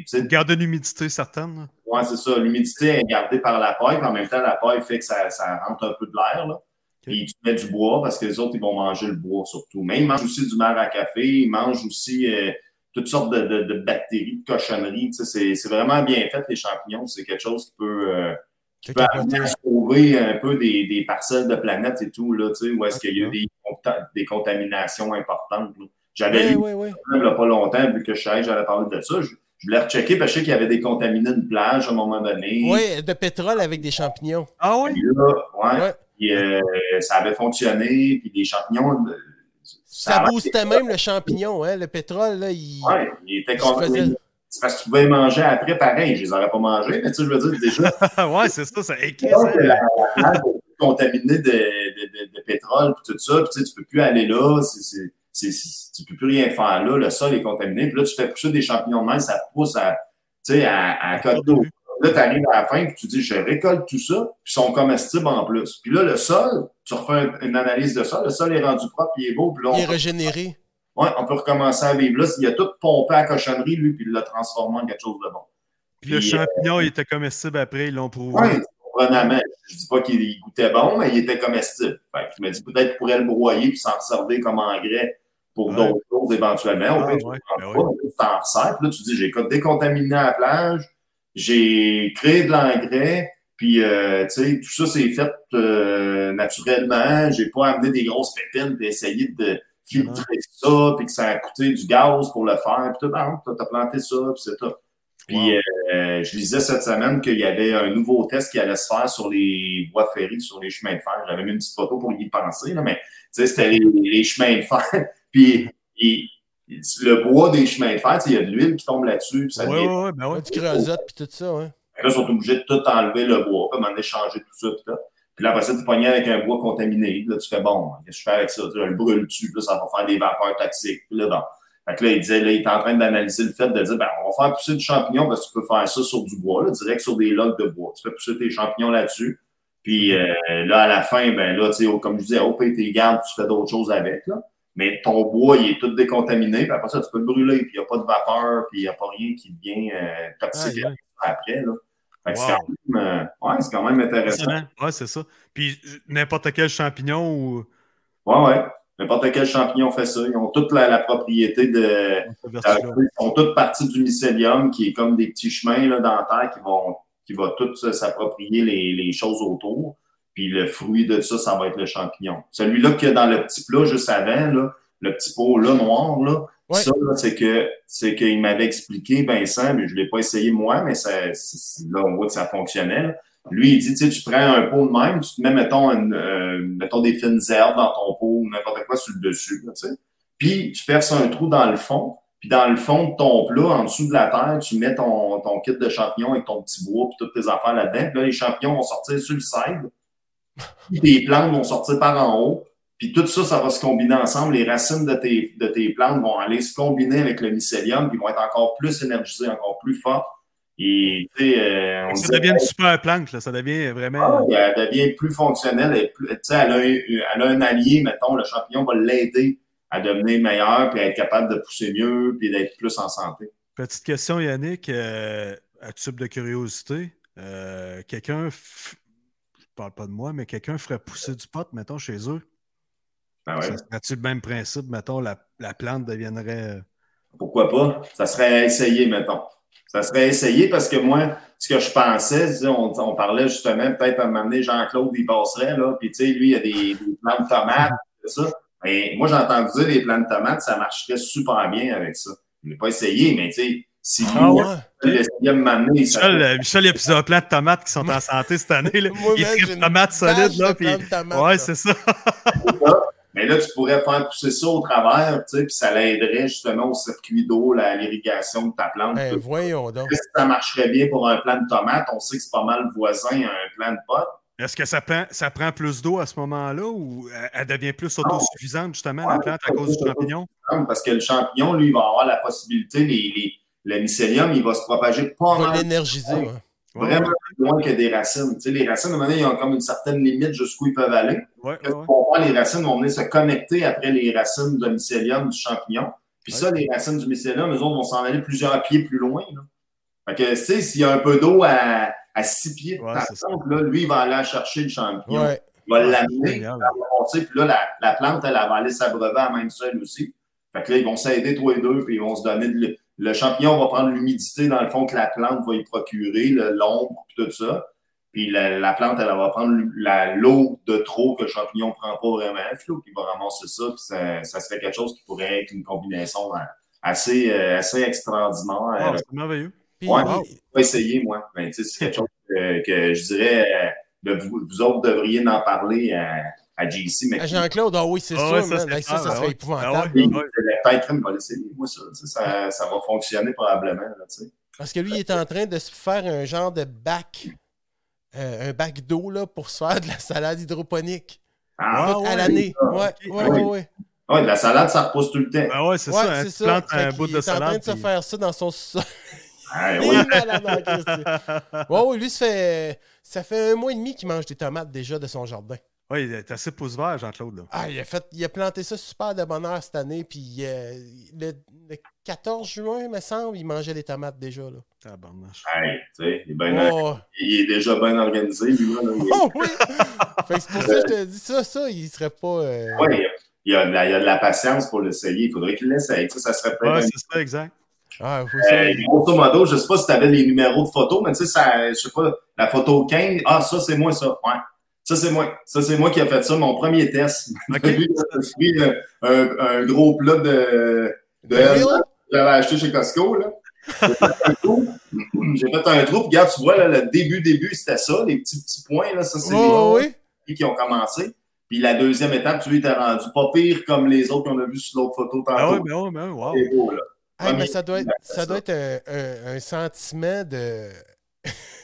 tu sais, Garder une humidité certaine. Ouais, c'est ça. L'humidité est gardée par la paille, puis en même temps, la paille fait que ça, ça rentre un peu de l'air. là. Puis tu mets du bois parce que les autres, ils vont manger le bois surtout. Mais ils mangent aussi du mar à café, ils mangent aussi euh, toutes sortes de, de- de bactéries, de cochonneries. Tu sais, c'est, c'est vraiment bien fait, les champignons. C'est quelque chose qui peut, euh, qui peut amener à sauver un peu des, des parcelles de planètes et tout, là, tu sais, où est-ce qu'il y a des, des contaminations importantes. là. J'avais Oui, lu oui, oui. il n'y a pas longtemps, vu que je savais que j'allais parler de ça. Je, je voulais rechecker parce que je sais qu'il y avait des contaminés de plage à un moment donné. Oui, de pétrole avec des champignons. Ah oui? Là, ouais, Ouais. puis, euh, ça avait fonctionné, puis des champignons. Ça avait- boostait même le champignon, hein. Le pétrole, là, il. Ouais, il était contaminé. C'est parce que tu pouvais manger après, pareil. Je les aurais pas mangés, mais tu sais, je veux dire, déjà, ouais, c'est ça, ça ça. la, la est contaminée de, de, de, de pétrole, puis tout ça, puis tu sais, tu peux plus aller là, c'est, c'est, tu peux plus rien faire là, le sol est contaminé, puis là, tu fais pousser des champignons de mer, ça pousse à, tu sais, à, à côté d'eau. Là, tu arrives à la fin, puis tu dis, je récolte tout ça, puis ils sont comestibles en plus. Puis là, le sol, tu refais un- une analyse de sol, le sol est rendu propre, il est beau, puis là, on Il est peut, régénéré. ouais, on peut recommencer à vivre là. Il a tout pompé à la cochonnerie, lui, puis il l'a transformé en quelque chose de bon. Puis le euh, champignon, il était comestible après, ils l'ont prouvé. Ouais, surprenamment. Je dis pas qu'il goûtait bon, mais il était comestible. Fait que je me dis peut-être qu'il pourrait le broyer puis s'en servir comme engrais pour Ouais. d'autres choses éventuellement. Au Ah, tu ouais, le ben tu t'en resserres, là, tu dis j'ai décontaminé à la plage, j'ai créé de l'engrais, puis euh, tu sais, tout ça c'est fait euh, naturellement. J'ai pas amené des grosses pépines puis essayé de filtrer ça, puis que ça a coûté du gaz pour le faire. Puis tout, non, t'as t'as planté ça, puis c'est tout. Puis euh, je lisais cette semaine qu'il y avait un nouveau test qui allait se faire sur les voies ferrées, sur les chemins de fer. J'avais mis une petite photo pour y penser, là, mais tu sais, c'était les, les chemins de fer. Puis il- le bois des chemins de fer, tu sais, il y a de l'huile qui tombe là-dessus. devient- ouais, ouais, ben ouais. Du creusette puis tout ça, ouais. Là, ils sont obligés de tout enlever le bois, puis à un moment donné, changer tout ça. Puis là, puis là après ça, tu pognes avec un bois contaminé. Là, tu fais bon, qu'est-ce que je fais avec ça? Tu le brûles-tu, puis là, ça va faire des vapeurs toxiques. Puis là, bon. Fait que là, il disait, là, il est en train d'analyser le fait de dire, ben, on va faire pousser du champignon parce que tu peux faire ça sur du bois, là, direct sur des logs de bois. Tu fais pousser tes champignons là-dessus. Puis euh, là, à la fin, ben là, tu sais, comme je disais, au pire, tes gardes, tu fais d'autres choses avec, là. Mais ton bois, il est tout décontaminé, puis après ça, tu peux le brûler, puis il n'y a pas de vapeur, puis il n'y a pas rien qui devient euh, toxique Ah, après, là. C'est quand même, euh, ouais, c'est quand même intéressant. Ouais, c'est ça. Puis n'importe quel champignon ou. Ouais, ouais. N'importe quel champignon fait ça. Ils ont toute la, la propriété de. Ils sont toutes parties du mycélium, qui est comme des petits chemins là, dans la terre qui vont qui va tout euh, s'approprier les, les choses autour. Puis le fruit de ça, ça va être le champignon. Celui-là qu'il y a dans le petit plat juste avant, là, le petit pot là, noir, là, Ouais. ça, c'est que c'est qu'il m'avait expliqué, Vincent, mais je ne l'ai pas essayé moi, mais ça, là, on voit que ça fonctionnait. là. Lui, il dit, tu sais, tu prends un pot de même, tu te mets, mettons, une, euh, mettons des fines herbes dans ton pot ou n'importe quoi sur le dessus, là, tu sais. Puis, tu perces un trou dans le fond, puis dans le fond de ton plat, en dessous de la terre, tu mets ton, ton kit de champignons avec ton petit bois puis toutes tes affaires là-dedans. Puis là, les champignons vont sortir sur le side. Tes plantes vont sortir par en haut. Puis tout ça, ça va se combiner ensemble. Les racines de tes, de tes plantes vont aller se combiner avec le mycélium, puis vont être encore plus énergisées, encore plus fortes. Et, euh, on Ça devient une super plante, là. Ça devient vraiment. ah, elle devient plus fonctionnelle. Elle, plus- elle, a un, elle a un allié, mettons, le champignon va l'aider à devenir meilleur, puis à être capable de pousser mieux, puis d'être plus en santé. Petite question, Yannick, euh, à type de curiosité. euh, quelqu'un, f- parle pas de moi, mais quelqu'un ferait pousser du pot, mettons, chez eux. Ben ouais? Ça serait-tu le même principe, mettons, la, la plante deviendrait. euh, Pourquoi pas? Ça serait à essayer, mettons. Ça serait à essayer parce que moi, ce que je pensais, on, on parlait justement, peut-être à donné, Jean-Claude, il passerait, là, puis tu sais, lui, il a des, des plants de tomates, tout ça. Mais moi, j'ai entendu dire les plants de tomates, ça marcherait super bien avec ça. Je l'ai pas essayé, mais tu sais, lui, Ah ouais? ça Michel, euh, Michel, il y a plusieurs plants de tomates qui sont en santé cette année. Là. Moi, il tripe j'ai une tomates solides, là. Puis... Ouais, c'est ça. Mais là, tu pourrais faire pousser ça au travers, tu sais, puis ça l'aiderait justement au circuit d'eau, à l'irrigation de ta plante. Ben, voyons donc. Est-ce que ça marcherait bien pour un plant de tomate? On sait que c'est pas mal voisin à un plant de pote. Est-ce que ça prend, ça prend plus d'eau à ce moment-là ou elle- elle devient plus autosuffisante, justement, la plante, à cause du champignon? Parce que le champignon, lui, il va avoir la possibilité, les, les- le mycélium, il va se propager pas mal, l'énergiser, ouais. Vraiment plus loin que des racines. Tu sais, les racines, à un moment donné, ils ont comme une certaine limite jusqu'où ils peuvent aller. ouais, voit, les racines vont venir se connecter après les racines de mycélium du champignon. Puis ça, les racines du mycélium, eux autres vont s'en aller plusieurs pieds plus loin. Là. Fait que, tu sais, s'il y a un peu d'eau à, à six pieds de ta plante, là, lui, il va aller chercher le champignon. Il va l'amener, il va puis là, la, la plante, elle, va aller s'abreuver à même seule aussi. Fait que là, ils vont s'aider tous les deux, puis ils vont se donner de Le champignon va prendre l'humidité, dans le fond, que la plante va y procurer, l'ombre, tout ça. Puis la, la plante, elle, va prendre l'eau de trop que le champignon ne prend pas vraiment, puis il va ramasser ça, puis ça, ça serait quelque chose qui pourrait être une combinaison hein, assez, euh, assez extraordinaire. Euh, c'est merveilleux. Puis, Ouais. vais pas essayer, moi. Ben, tu sais, c'est quelque chose que, que je dirais, euh, de vous, vous autres devriez en parler à, à JC, mais à Jean-Claude, ah oui, c'est Ah sûr, ouais, ça, Hey, ça, ça ah serait épouvantable. Ah ouais. peut-être il va l'essayer, moi, ça, tu sais, ça, ça va fonctionner probablement. Là, tu sais. Parce que lui, il est en train de se faire un genre de bac, euh, un bac d'eau là, pour se faire de la salade hydroponique Ah, à l'année. Ouais, ok. ouais, Oui. ouais, ouais. ouais, de la salade, ça repousse tout le temps. Ben ouais, c'est Ouais, ça. hein, tu ça. plantes Fait un qu'il bout de est en train de se faire ça dans son sol. Ah, Il. Ouais, ouais, lui, ça fait, ça fait un mois et demi qu'il mange des tomates déjà de son jardin. Ouais, il est assez pouce vert, Jean-Claude. là. Ah, il a, fait, il a planté ça super de bonheur cette année. Puis euh, le, le 14 juin, me semble, il mangeait des tomates déjà. Là. Tabarnache. Hey, tu sais, il est bien Oh, il est déjà bien organisé, lui. Là, Il- oh oui! fait que c'est pour ça que je te dis ça, ça, il serait pas. euh, Ouais, il y, a de la, il y a de la patience pour l'essayer. Il faudrait qu'il l'essaye. Sais, ça serait Ouais, un- c'est ça, exact. Ah, ça. Euh, grosso modo, je sais pas si tu avais les numéros de photos, mais tu sais, ça, je sais pas, la photo 15, ah, ça, c'est moi, ça. Ouais. Ça, c'est moi. Ça, c'est moi qui a fait ça, mon premier test. OK. Lui, suis euh, un, un gros plat de, j'avais acheté chez Costco, là. J'ai fait un trou. Un Regarde, tu vois, là, le début, début, c'était ça, les petits, petits points, là. Ça, c'est Oh, les oui. qui ont commencé. Puis la deuxième étape, tu il était rendu pas pire comme les autres qu'on a vus sur l'autre photo tantôt. Ah ouais, ben ouais, ben ouais, wow. Beau, là. Ah, mais ça doit être, ça ça. doit être un, un- un sentiment de.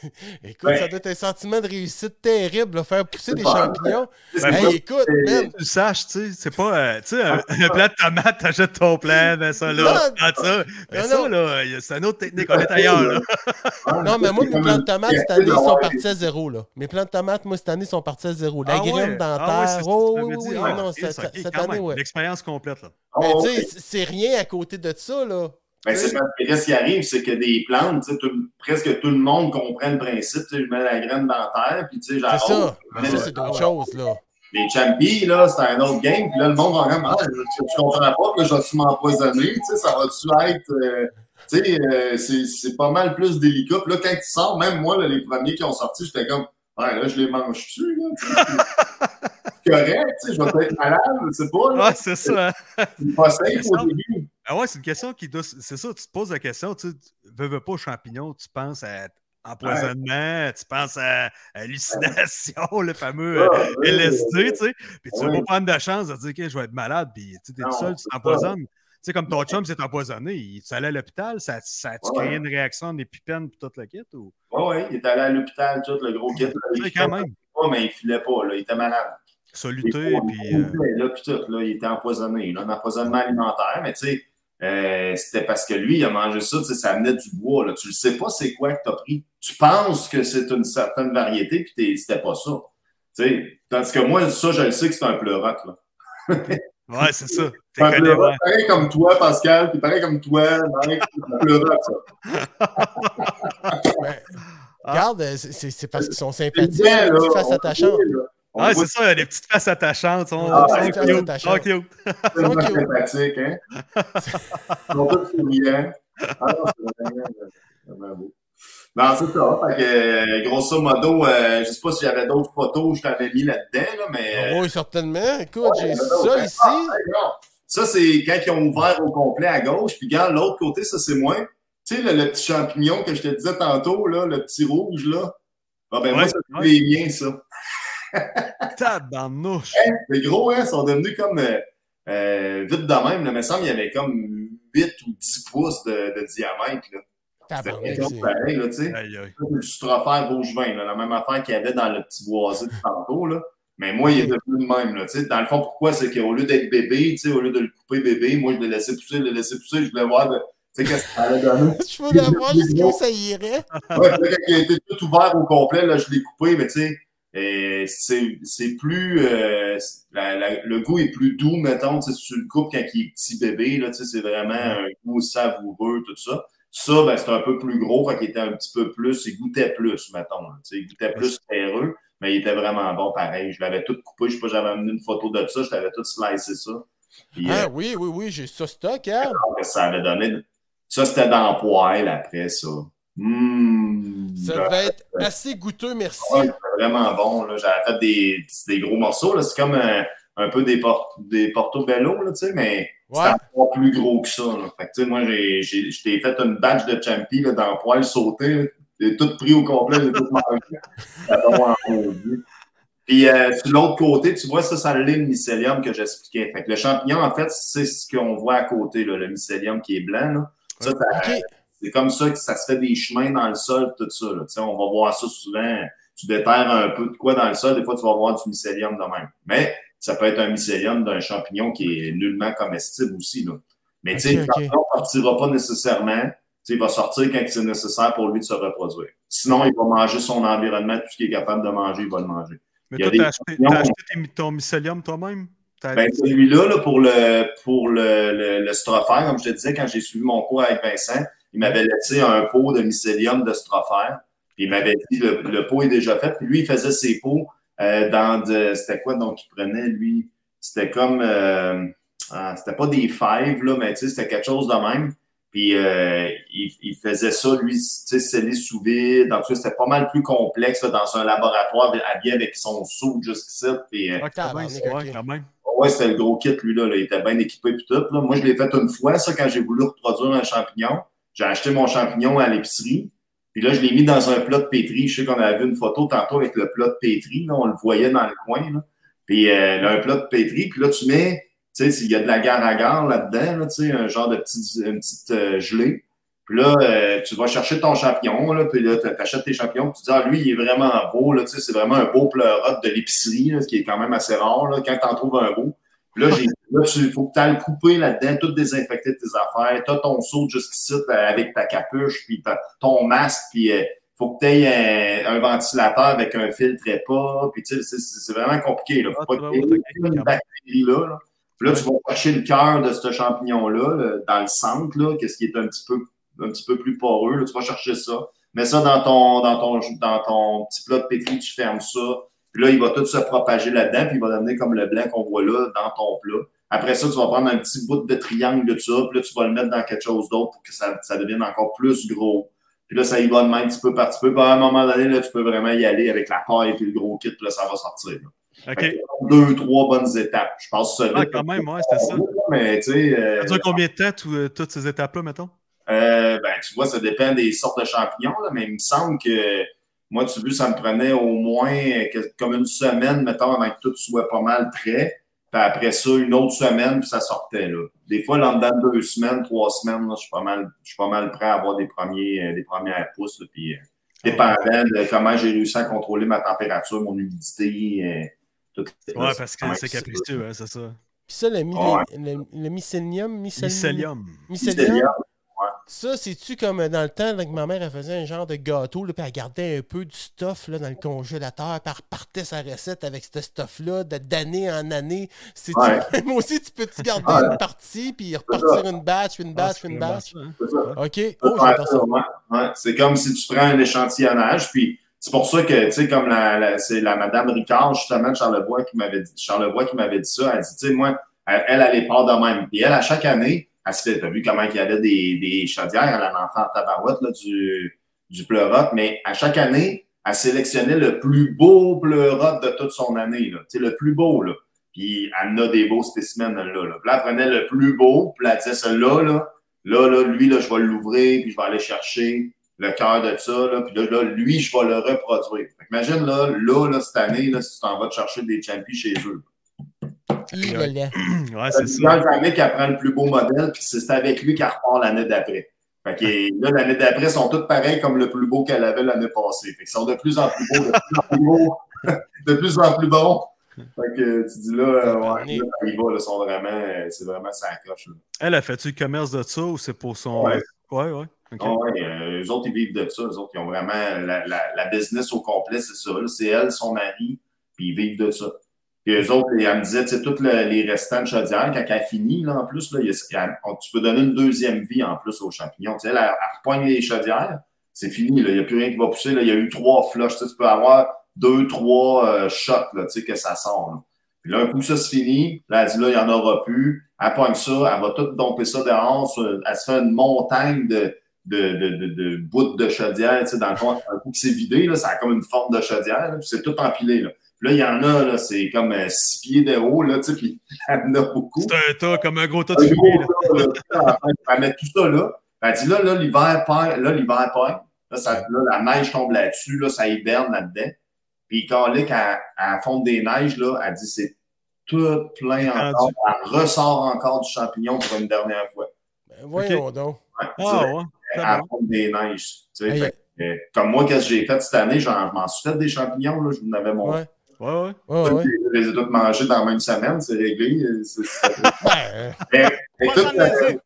écoute, Ouais. ça doit être un sentiment de réussite terrible, là, faire pousser des pas- champignons. C'est Hey, écoute, man, Tu le saches, tu sais, c'est pas, euh, tu sais, un, un plat de tomate, t'achètes ton plat, ben ça là, Non, ça. Mais non, ça, non. là, y a- c'est une autre technique, on est ailleurs, là. Non, mais moi, mes plants de tomates, cette année, sont partis à zéro. Là. Mes plants de tomates, moi, cette année, sont partis à zéro. La Ah ouais, graine ah ouais, ça que oh, oui, oui, Ah, non, cette, année, ouais. L'expérience complète, là. Mais Oh, tu sais, c'est rien à côté de ça, là. Ben, c'est parce que là, ce qui arrive, c'est que des plantes, tu tout- presque tout le monde comprend le principe. Tu je mets la graine dans la terre, puis tu sais, C'est j'arrose. ça. c'est d'autres choses, là. Les champignons, là, c'est un autre game. Puis là, le monde va comme, ah, je, je comprends pas, que je vais-tu m'empoisonner? Tu sais, ça va-tu être. euh, tu sais, euh, c'est c'est pas mal plus délicat. Puis là, quand ils sortent, même moi, là, les premiers qui ont sorti, j'étais comme, ouais, là, je les mange-tu, là? Tu correct, tu sais, je vais peut-être malade, je sais pas, là. Ouais, c'est ça. hein. C'est pas safe au début. Ah ouais, c'est une question qui doit. C'est ça, tu te poses la question, tu veux, veux pas aux champignons, tu penses à empoisonnement, tu penses à hallucination, le fameux euh, Ah, ouais. LSD, tu sais. Puis tu Ouais. pas prendre de chance de dire que je vais être malade, puis tu Non, tout seul, tu t'empoisonnes. Tu sais, comme ton chum s'est empoisonné, il tu allé à l'hôpital, ça, ça a-tu Ouais. créé une réaction d'épipène puis tout le kit? Ou... Ouais, ouais, il est allé à l'hôpital, tout, le gros kit. là. Il quand même, pas, mais il filait pas, là. Il était malade. soluté, puis. euh, là, puis tout, là, il était empoisonné, là, un empoisonnement alimentaire, mais tu sais, euh, c'était parce que lui, il a mangé ça, tu sais, ça venait du bois, là. Tu le sais pas c'est quoi que t'as pris. Tu penses que c'est une certaine variété, puis t'es- c'était pas ça. Tu sais, tandis que moi, ça, je le sais que c'est un pleurote, là. Ouais, c'est ça. T'es Un connu, pleurote, ouais. pareil comme toi, Pascal, puis pareil comme toi, un pleurote, ça. Ah. Regarde, c'est- parce qu'ils sont C'est sympathiques, bien, là. face attachante. voit, là. Voit c'est ça, il y a des petites faces attachantes. Sont, Ah, sont cute, sont attachantes. cute. tellement Ok. sympathique, hein? Ils sont tous souriants. Ah non, c'est vraiment, vraiment beau. Non, c'est ça. Fait que, euh, grosso modo, euh, je sais pas si j'avais d'autres photos que je t'avais mis là-dedans, là, mais. Oui, certainement. Écoute, j'ai ça ouais. ici. Ah. Ça, c'est quand ils ont ouvert au complet à gauche, puis regarde, l'autre côté, ça, c'est moi. Tu sais, le, le petit champignon que je te disais tantôt, là, le petit rouge, là. Ah, ben, moi, Ouais, c'est ouais. les miens, ça. Tabarnouche. Les gros, hein, sont devenus comme euh, euh, vite de même. Là, il me semble qu'il y avait comme 8 ou 10 pouces de, de diamètre. Là. C'était pareil, là, tu sais. Sustraphère Vosgevin, là, la même affaire qu'il y avait dans le petit boisé de tantôt. Là. Mais moi, il est devenu le même. Là, tu sais. dans le fond, pourquoi? C'est qu'au lieu d'être bébé, tu sais, au lieu de le couper bébé, moi, je le laissais pousser, le laisser pousser, je voulais voir de- tu sais, qu'est-ce que ça allait donner. Je veux la voir jusqu'où ça irait. Ouais, quand il a été tout ouvert au complet, là, je l'ai coupé, mais tu sais, c'est c'est plus. euh, la- la- le goût est plus doux, mettons, tu sais, si tu le coupes quand il est petit bébé, là, c'est vraiment un goût savoureux, tout ça. Ça, ben, c'est un peu plus gros, fait qu'il était un petit peu plus, il goûtait plus, mettons. là, il goûtait plus terreux, mais il était vraiment bon pareil. Je l'avais tout coupé, je sais pas, j'avais amené une photo de ça, je t'avais tout slicé ça. Puis, Ah euh, oui, oui, oui, j'ai ça stock, hein? ça avait donné. Ça, c'était dans le poêle après, ça. Mmh, Ça devait être assez goûteux, merci. Ouais, vraiment bon. J'avais fait des, des gros morceaux. C'est comme un, un peu des, port- des portobello, là, tu sais, mais Ouais. c'était encore plus gros que ça. Là. Fait que, moi, j'ai, j'ai, je t'ai fait une batch de champi là, dans le poêle sauté. J'ai tout pris au complet, j'ai tout mangé. Puis euh, sur l'autre côté, tu vois, ça, ça l'est le mycélium que j'expliquais. Fait que le champignon, en fait, c'est ce qu'on voit à côté, là, le mycélium qui est blanc. Là. Ça, ça- OK. C'est comme ça que ça se fait des chemins dans le sol, tout ça. Là. Tu sais, On va voir ça souvent. Tu déterres un peu de quoi dans le sol, des fois, tu vas voir du mycélium de même. Mais ça peut être un mycélium d'un champignon qui est nullement comestible aussi. Là. Mais tu sais, Ok, le ok. champignon ne sortira pas nécessairement. Tu sais, il va sortir quand c'est nécessaire pour lui de se reproduire. Sinon, il va manger son environnement, tout ce qu'il est capable de manger, il va le manger. Mais toi, t'as acheté, acheté ton mycélium toi-même? Ben, celui-là, là, pour le pour le, le, le strophère, comme je te disais, quand j'ai suivi mon cours avec Vincent, il m'avait laissé un pot de mycélium de strophère. Puis il m'avait dit le, le pot est déjà fait. Puis lui, il faisait ses pots euh, dans de. C'était quoi donc il prenait, lui? C'était comme euh, ah, c'était pas des fèves, là, mais tu sais, c'était quelque chose de même. Puis euh, il, il faisait ça, lui, tu sais, scellé sous vide. En tout cas, c'était pas mal plus complexe là, dans un laboratoire habillé avec son seau jusqu'ici. Puis euh, Ah, quand même, tabarnak, ouais, quand même. Ouais, c'était le gros kit, lui, là. là. Il était bien équipé et tout. Là. Moi, je l'ai fait une fois, ça, quand j'ai voulu reproduire un champignon. J'ai acheté mon champignon à l'épicerie. Puis là, je l'ai mis dans un plat de pétri. Je sais qu'on avait vu une photo tantôt avec le plat de pétri. Là. On le voyait dans le coin. Puis euh, là, un plat de pétri. Puis là, tu mets, tu sais, s'il y a de la gare à gare là-dedans, là, tu sais, un genre de petite, une petite euh, gelée. Puis là, euh, tu vas chercher ton champignon, là, puis là, tu achètes tes champignons, puis tu dis, ah, lui, il est vraiment beau, là, tu sais, c'est vraiment un beau pleurote de l'épicerie, ce qui est quand même assez rare, là, quand tu en trouves un beau. Là, il faut que tu ailles le couper là-dedans, tout désinfecter tes affaires. Tu as ton seau jusqu'ici euh, avec ta capuche, puis ton masque, puis il faut que tu aies un, un ventilateur avec un filtre EPA, puis tu sais, c'est- vraiment compliqué. Là. Faut Ah, pas tu y ait voir, une bactérie là. là. Puis là, tu vas chercher le cœur de ce champignon-là, là, dans le centre, là, qu'est-ce qui est un petit peu, un petit peu plus poreux. Là, tu vas chercher ça. Mets ça dans ton, dans ton, dans ton petit plat de pétri, tu fermes ça. Puis là, il va tout se propager là-dedans, puis il va devenir comme le blanc qu'on voit là dans ton plat. Après ça, tu vas prendre un petit bout de triangle de ça, puis là, tu vas le mettre dans quelque chose d'autre pour que ça, ça devienne encore plus gros. Puis là, ça y va de même petit peu par petit peu. Puis à un moment donné, là, tu peux vraiment y aller avec la paille et le gros kit, puis là, ça va sortir. là. Fait que Deux, trois bonnes étapes. Je passe ça Ah, quand même, ouais, c'était ça. Mais tu sais, euh, Ça dure combien de temps, tout- euh, toutes ces étapes-là, mettons? euh, ben, tu vois, ça dépend des sortes de champignons, là, mais il me semble que moi, tu vois, ça me prenait au moins que- comme une semaine, mettons, avant que tout soit pas mal prêt. Puis après ça, une autre semaine, puis ça sortait. Là. Des fois, là, dedans de deux semaines, trois semaines, là, je suis pas mal, je suis pas mal prêt à avoir des premiers, euh, des premières pousses. là, puis, euh, dépendant de comment j'ai réussi à contrôler ma température, mon humidité. euh, tout. Ouais, parce que c'est capricieux, hein, c'est ça. Puis ça, le, mi- Ouais. le, le mycélium, mycélium, Mycélium. mycélium, Mycélium? Ça, c'est-tu comme dans le temps là, que ma mère elle faisait un genre de gâteau, là, puis elle gardait un peu du stuff là, dans le congélateur, puis elle repartait sa recette avec ce stuff-là d'année en année. C'est Ouais. Moi aussi, tu peux-tu garder Ouais. une partie, puis repartir une batch, une Ah, batch, c'est une batch? ça, hein. C'est ça. OK. Oh, Ouais, j'adore ça. ouais, ouais. C'est comme si tu prends un échantillonnage, puis c'est pour ça que, tu sais, comme la, la- c'est la Madame Ricard, justement, de Charlevoix, qui m'avait dit, Charlevoix qui m'avait dit ça. Elle dit, tu sais, moi, elle, elle, elle est part de même. Puis elle, à chaque année, fait, t'as vu comment il y avait des, des chaudières, elle en enfant en tabarouette, là, du, du pleurote, mais à chaque année, elle sélectionnait le plus beau pleurote de toute son année, là. Tu le plus beau, là. Puis elle a des beaux spécimens, là, là. Là, elle prenait le plus beau, puis elle disait, celui-là, là, là, lui, là, je vais l'ouvrir, puis je vais aller chercher le cœur de ça, là, puis là, lui, je vais le reproduire. Fait imagine, là, là, là, cette année, là, si tu t'en vas te chercher des champions chez eux. Ouais, Ça c'est ça. années qu'elle prend le plus beau modèle, puis c'est avec lui qu'elle repart l'année d'après. Fait que là, l'année d'après, ils sont tous pareils comme le plus beau qu'elle avait l'année passée. Fait qu'ils sont de plus en plus beaux, de plus en plus beaux, de plus en plus bons. Fait que tu dis là, euh, ouais, là, là, sont vraiment, c'est vraiment ça accroche. Là. Elle a fait-tu le commerce de ça ou c'est pour son. Ouais. ouais. ouais. Ah ouais, euh, eux autres, ils vivent de ça. Eux autres, ils ont vraiment la, la, la business au complet, c'est ça. C'est elle, son mari, puis ils vivent de ça. Puis eux autres, elle me disait, tu sais, tous le- les restants de chaudière, quand elle finit, là, en plus, là, tu peux donner une deuxième vie en plus aux champignons. Tu sais, elle, elle, elle repoigne les chaudières, c'est fini, là. Il n'y a plus rien qui va pousser. Là. Il y a eu trois flushs. Tu, sais, tu peux avoir deux, trois euh, shots, là, tu sais, que ça sort. Là. Puis là, un coup, ça se finit. Là, elle dit, là, il n'y en aura plus. Elle pogne ça, elle va tout domper ça dehors. Elle se fait une montagne de, de, de, de, de bouts de chaudière. Tu sais, dans le fond, un coup c'est vidé, là, ça a comme une forme de chaudière. puis c'est tout empilé. Là. Puis là, il y en a, là, c'est comme euh, six pieds de haut, là, tu sais, puis elle en a beaucoup. C'est un tas, comme un gros tas de Un fumier. gros là. tas, là. Elle met tout ça là. Elle dit là, là, l'hiver perd, là, l'hiver perd. Là, ça, là, la neige tombe là-dessus, là, ça hiberne là-dedans. Puis quand elle, elle fonde des neiges, là, elle dit c'est tout plein encore. Elle ressort encore du champignon pour une dernière fois. Ben, voyons donc. Ouais, Ah, ouais. elle bon. fonde des neiges. Tu sais, Hey, fait que, euh, comme moi, qu'est-ce que j'ai fait cette année, j'en- je m'en suis fait des champignons, là, je vous en avais montré. Ouais, Ouais, ouais. ouais, ouais. Je les ai tous mangés dans la même semaine, c'est réglé. C'est- c'est- euh, Mais, mais toute, la, niaiser.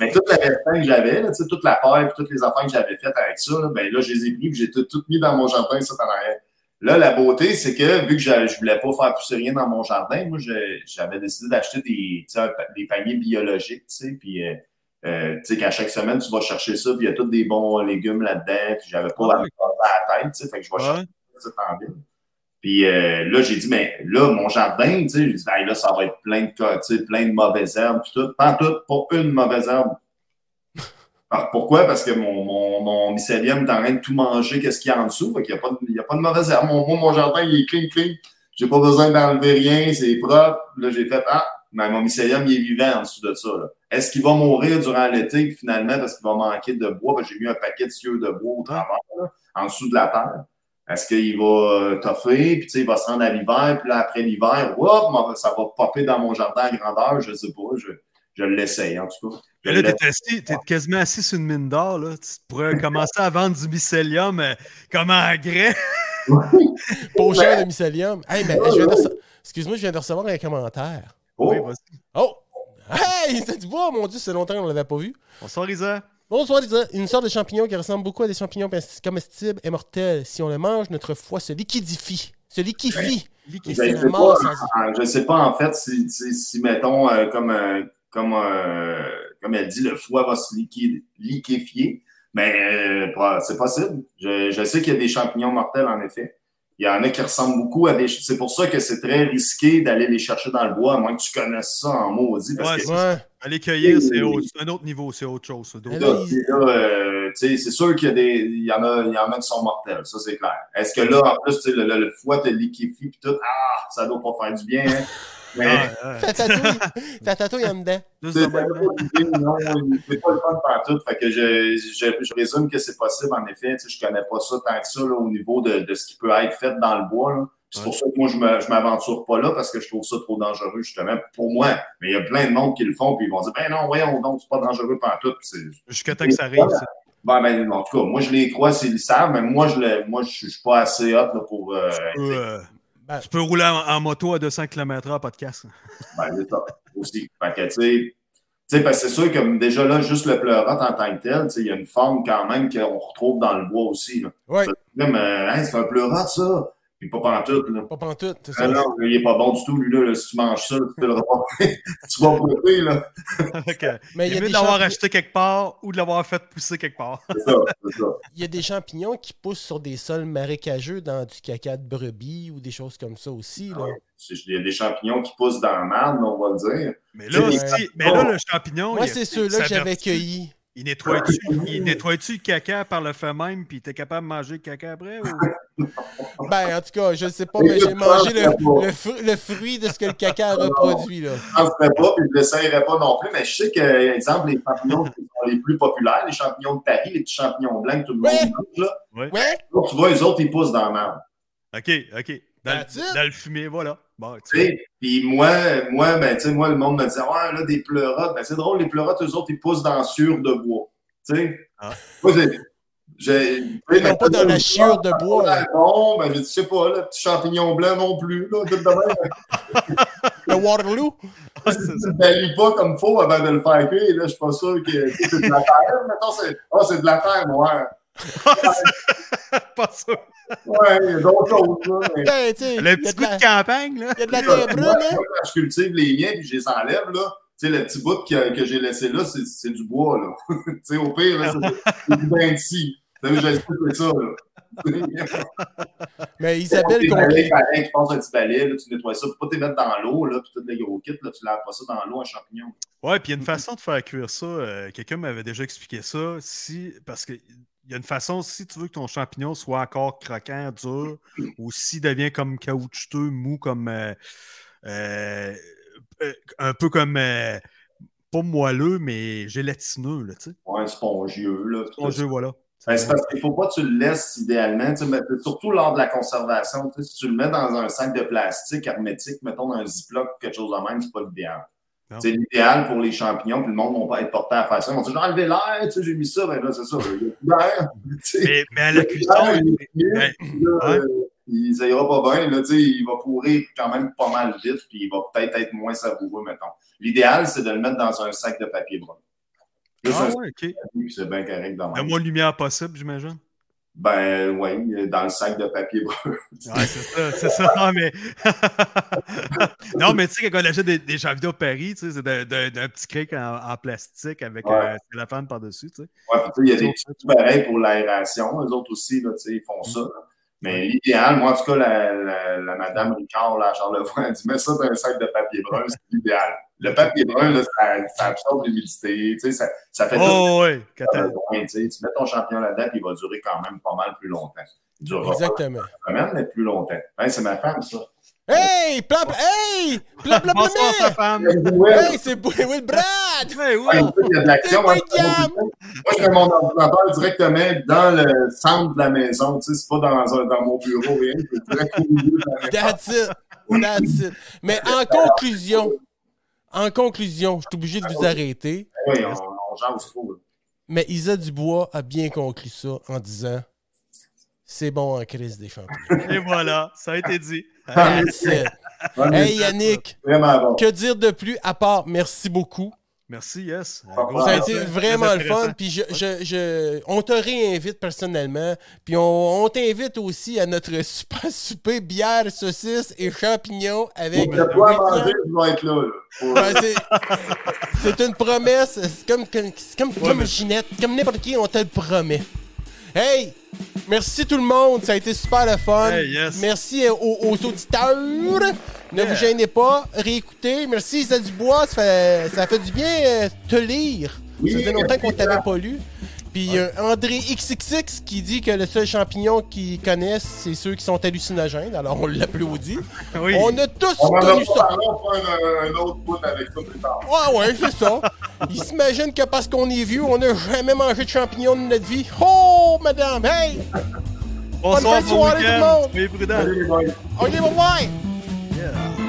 mais toute la restant que j'avais, là, tu sais, toute la paille et toutes les affaires que j'avais faites avec ça, là, ben là, je les ai pris et j'ai tout, tout mis dans mon jardin, ça. Là, la beauté, c'est que vu que je ne voulais pas faire pousser rien dans mon jardin, moi, je- j'avais décidé d'acheter des, des paniers biologiques, tu sais, puis euh, euh, tu sais, qu'à chaque semaine, tu vas chercher ça, puis il y a tous des bons légumes là-dedans, puis j'avais pas Ah à oui. me casser la tête, tu sais, fait que je vais Ouais. chercher ça en ville. Puis euh, là, j'ai dit, mais là, mon jardin, tu sais, j'ai dit, Hey, là, ça va être plein de, ca- tu sais, plein de mauvaises herbes, puis tout. Pas tout, pas une mauvaise herbe. Alors, pourquoi? Parce que mon, mon, mon mycélium est en train de tout manger, qu'est-ce qu'il y a en dessous. Fait qu'il n'y a, pas de- il y a pas de mauvaise herbe. Mon, mon jardin, il est clean, clean. J'ai pas besoin d'enlever rien, c'est propre. Là, j'ai fait, ah, mais mon mycélium, il est vivant en dessous de ça. là. Est-ce qu'il va mourir durant l'été, finalement, parce qu'il va manquer de bois? Parce que j'ai mis un paquet de cieux de bois au travers, là, en dessous de la terre. Est-ce qu'il va euh, toffer, puis tu sais, il va se rendre à l'hiver, puis là, après l'hiver, hop, ça va popper dans mon jardin à grandeur, je sais pas, je, je l'essaye, en tout cas. Je là, t'es assis, t'es quasiment assis sur une mine d'or. Là. Tu pourrais commencer à vendre du mycélium euh, comme engrais. Pas cher de mycélium. Hey, mais je viens de rece- Excuse-moi, je viens de recevoir un commentaire. Oh, Oui, vas-y. Oh! Hey, c'est du bois, mon Dieu, c'est longtemps qu'on ne l'avait pas vu. Bonsoir, Isa. Bonsoir. Une sorte de champignon qui ressemble beaucoup à des champignons comestibles est mortel. Si on le mange, notre foie se liquidifie. Se liquifie. Et c'est la mort. pas, sans- en- je sais pas, en fait, si, si, si, mettons, euh, comme, euh, comme, euh, comme elle dit, le foie va se liquide- liquéfier, mais euh, pas- c'est possible. Je, je sais qu'il y a des champignons mortels, en effet. Il y en a qui ressemblent beaucoup à des... C'est pour ça que c'est très risqué d'aller les chercher dans le bois, à moins que tu connaisses ça en maudit. Parce Ouais, que Ouais. Aller cueillir, c'est autre- un autre niveau, c'est autre chose. euh, c'est sûr qu'il y, a des, il y, en a, il y en a qui sont mortels, ça c'est clair. Est-ce que là, en plus, le- le foie te liquéfie puis tout, ah, ça doit pas faire du bien, hein? Mais. Ça tatouille. En dedans. C'est pas le fun partout. Fait que je, je, je résume que c'est possible, en effet. Tu sais, je connais pas ça tant que ça là, au niveau de, de ce qui peut être fait dans le bois. là. C'est pour ça que moi, je je m'aventure pas là parce que je trouve ça trop dangereux, justement, pour moi. Mais il y a plein de monde qui le font, puis ils vont dire, ben non, voyons donc, c'est pas dangereux partout. Puis c'est- Jusqu'à temps que ça arrive. ça. Ben, ben, en tout cas, moi, je les crois, c'est le savent, mais moi, je le, moi, je suis je suis pas assez hot là, pour. Euh, euh, Ben, tu peux rouler en, en moto à 200 km/h, pas de casse. ben, c'est ça aussi. Fait que, tu sais, parce que c'est sûr que déjà là, juste le pleurote en tant que tel, il y a une forme quand même qu'on retrouve dans le bois aussi. Là. euh, Hey, c'est un pleurote, ça. Puis pas pantoute, là. pas pantoute. c'est Ah non, il est pas bon du tout, lui, là. là, si tu manges ça, tu peux le tu vas brûler, là. Que, Mais il y a mieux des de l'avoir champi- acheté quelque part ou de l'avoir fait pousser quelque part. C'est ça, c'est ça. Il y a des champignons qui poussent sur des sols marécageux dans du caca de brebis ou des choses comme ça aussi. Là. C'est- Il y a des champignons qui poussent dans la marde, on va le dire. Mais là, mais là le champignon, Moi, c'est ceux-là que j'avais cueillis. Il nettoie-tu il nettoie-tu le caca par le fait même, puis t'es capable de manger le caca après? Ou... Ben, en tout cas, je ne sais pas, mais j'ai mangé le, le fru- le fruit de ce que le caca a reproduit. Là. Je ne ferais pas, puis je ne l'essayerais pas non plus, mais je sais que, exemple, les champignons qui sont les plus populaires, les champignons de Paris, les petits champignons blancs que tout le monde Ouais. mange, là, Ouais? là, tu vois, les autres, ils poussent dans la merde. OK, OK. Dans, le, dans le fumier, voilà. Bon, Puis moi, moi, ben, moi, le monde me disait, ouais, là, des pleurotes. Ben, c'est drôle, les pleurotes, eux autres, ils poussent dans la sciure de bois. Tu sais? Ah. Moi, j'ai. j'ai- Ils n'ont pas dans la chiure de bois. là. Non, ben, je sais pas, là, petit champignon blanc non plus, là, tout de même. Le Waterloo. Ah, Tu ne pas comme faut avant de le faire cuire, là, je suis pas sûr que c'est de la terre. Mettons, c'est, ah, c'est de la terre noire. Pas ça. Ouais, il y a d'autres choses, là. mais- Ben, tu sais, il y Le a petit de la, de campagne, là. il y a de la terre brune, hein? quand je cultive les miens puis je les enlève, là, tu sais, le petit bout que, que j'ai laissé là, c'est, c'est du bois, là. tu sais, au pire, c'est, c'est du bain de. Tu ça, là. Mais Isabelle Des balais, pareil, tu passes un petit balai, là, tu nettoies ça. Faut pas te mettre dans l'eau, là, puis tous les gros kits, là, tu laves pas ça dans l'eau en champignon. Ouais, puis il y a une façon de faire cuire ça. euh, Quelqu'un m'avait déjà expliqué ça. Si, parce que il y a une façon, si tu veux que ton champignon soit encore croquant, dur, ou s'il devient comme caoutchouteux, mou, comme euh, euh, euh, un peu comme euh, pas moelleux, mais gélatineux, là, tu sais. Ouais, spongieux, là. jeu, voilà. Ben, c'est parce qu'il ne faut pas que tu le laisses idéalement, tu sais, mais surtout lors de la conservation. tu sais, Si tu le mets dans un sac de plastique hermétique, mettons dans un ziploc ou quelque chose de même, c'est pas l'idéal. C'est l'idéal pour les champignons, puis le monde ne va pas être porté à faire ça. Ils vont dire, j'ai enlevé l'air, tu sais, j'ai mis ça, ben là, c'est ça. Tu sais. Mais, mais à la cuisson, L'air, il ben, ouais. euh, ira pas bien, là, tu sais, il va pourrir quand même pas mal vite, puis il va peut-être être moins savoureux, mettons. L'idéal, c'est de le mettre dans un sac de papier brun. Ah ouais, ok. c'est bien correct dans Le moins de lumière possible, j'imagine. Ben, oui, dans le sac de papier brun. Ouais, c'est ça, c'est ça. Non, mais, non, mais tu sais, quand on achète des, des jeux vidéo Paris, tu sais, c'est d'un- petit cric en, en plastique avec Ouais. euh, la fan par-dessus, tu sais. Ouais, puis tu sais, il y a des trucs pareils pour l'aération. Eux autres aussi, là, tu sais, ils font ça. là. Mais l'idéal, moi, en tout cas, la, la, la madame Ricard, là, à Charlevoix, elle dit mets ça dans un sac de papier brun, c'est l'idéal. Le papier brun, là, ça, ça absorbe l'humidité, tu sais, ça, ça fait tout Oh, ouais. Quand ça besoin, tu sais. Tu mets ton champignon là-dedans, puis il va durer quand même pas mal plus longtemps. Il durera Exactement. pas semaine, mais plus longtemps. Hein, c'est ma femme, ça. Hey! Plan, hey! Plan, plan, plan, Bonsoir, sa plan. femme. Ouais, Hey, Ouais, Ouais, oui. il y a de l'action. Hein. Moi, je mets mon ordinateur directement dans le centre de la maison. Tu sais, c'est pas dans, un, dans mon bureau, rien. C'est direct au milieu de la maison. That's it. That's it. Mais en conclusion, en conclusion, je suis obligé de vous arrêter. Oui, on, on jase trop. là. Mais Isa Dubois a bien conclu ça en disant c'est bon en crise des champions. Et voilà, ça a été dit. That's it. Hey Yannick, que dire de plus à part merci beaucoup. Merci, yes. Ça Gros Ça a été vraiment le fun. Puis je, je, je- on te réinvite personnellement. Puis on, on t'invite aussi à notre super souper bière, saucisse et champignons avec. Manger, je vais être là. là. Pour- Ouais, c'est- une promesse. C'est comme, comme, comme, comme mais- Ginette, comme n'importe qui, on te le promet. Hey! Merci tout le monde, ça a été super le fun. Hey, yes. Merci aux, aux auditeurs. Ne vous gênez pas, réécoutez. Merci Isa Dubois, ça fait, ça fait du bien euh, te lire. Oui, ça faisait longtemps qu'on t'avait pas lu. Puis euh, André XXX qui dit que le seul champignon qu'ils connaissent, c'est ceux qui sont hallucinogènes. Alors on l'applaudit. Oui. On a tous On en a connu ça. on fera un, un autre bout avec ça plus tard. Ouais, ouais, c'est ça. Ils s'imaginent que parce qu'on est vieux, on n'a jamais mangé de champignons de notre vie. Oh, madame, hey! Bonsoir, bonne bon soirée, tout le monde. Soyez prudents. On est bye bye! Yeah.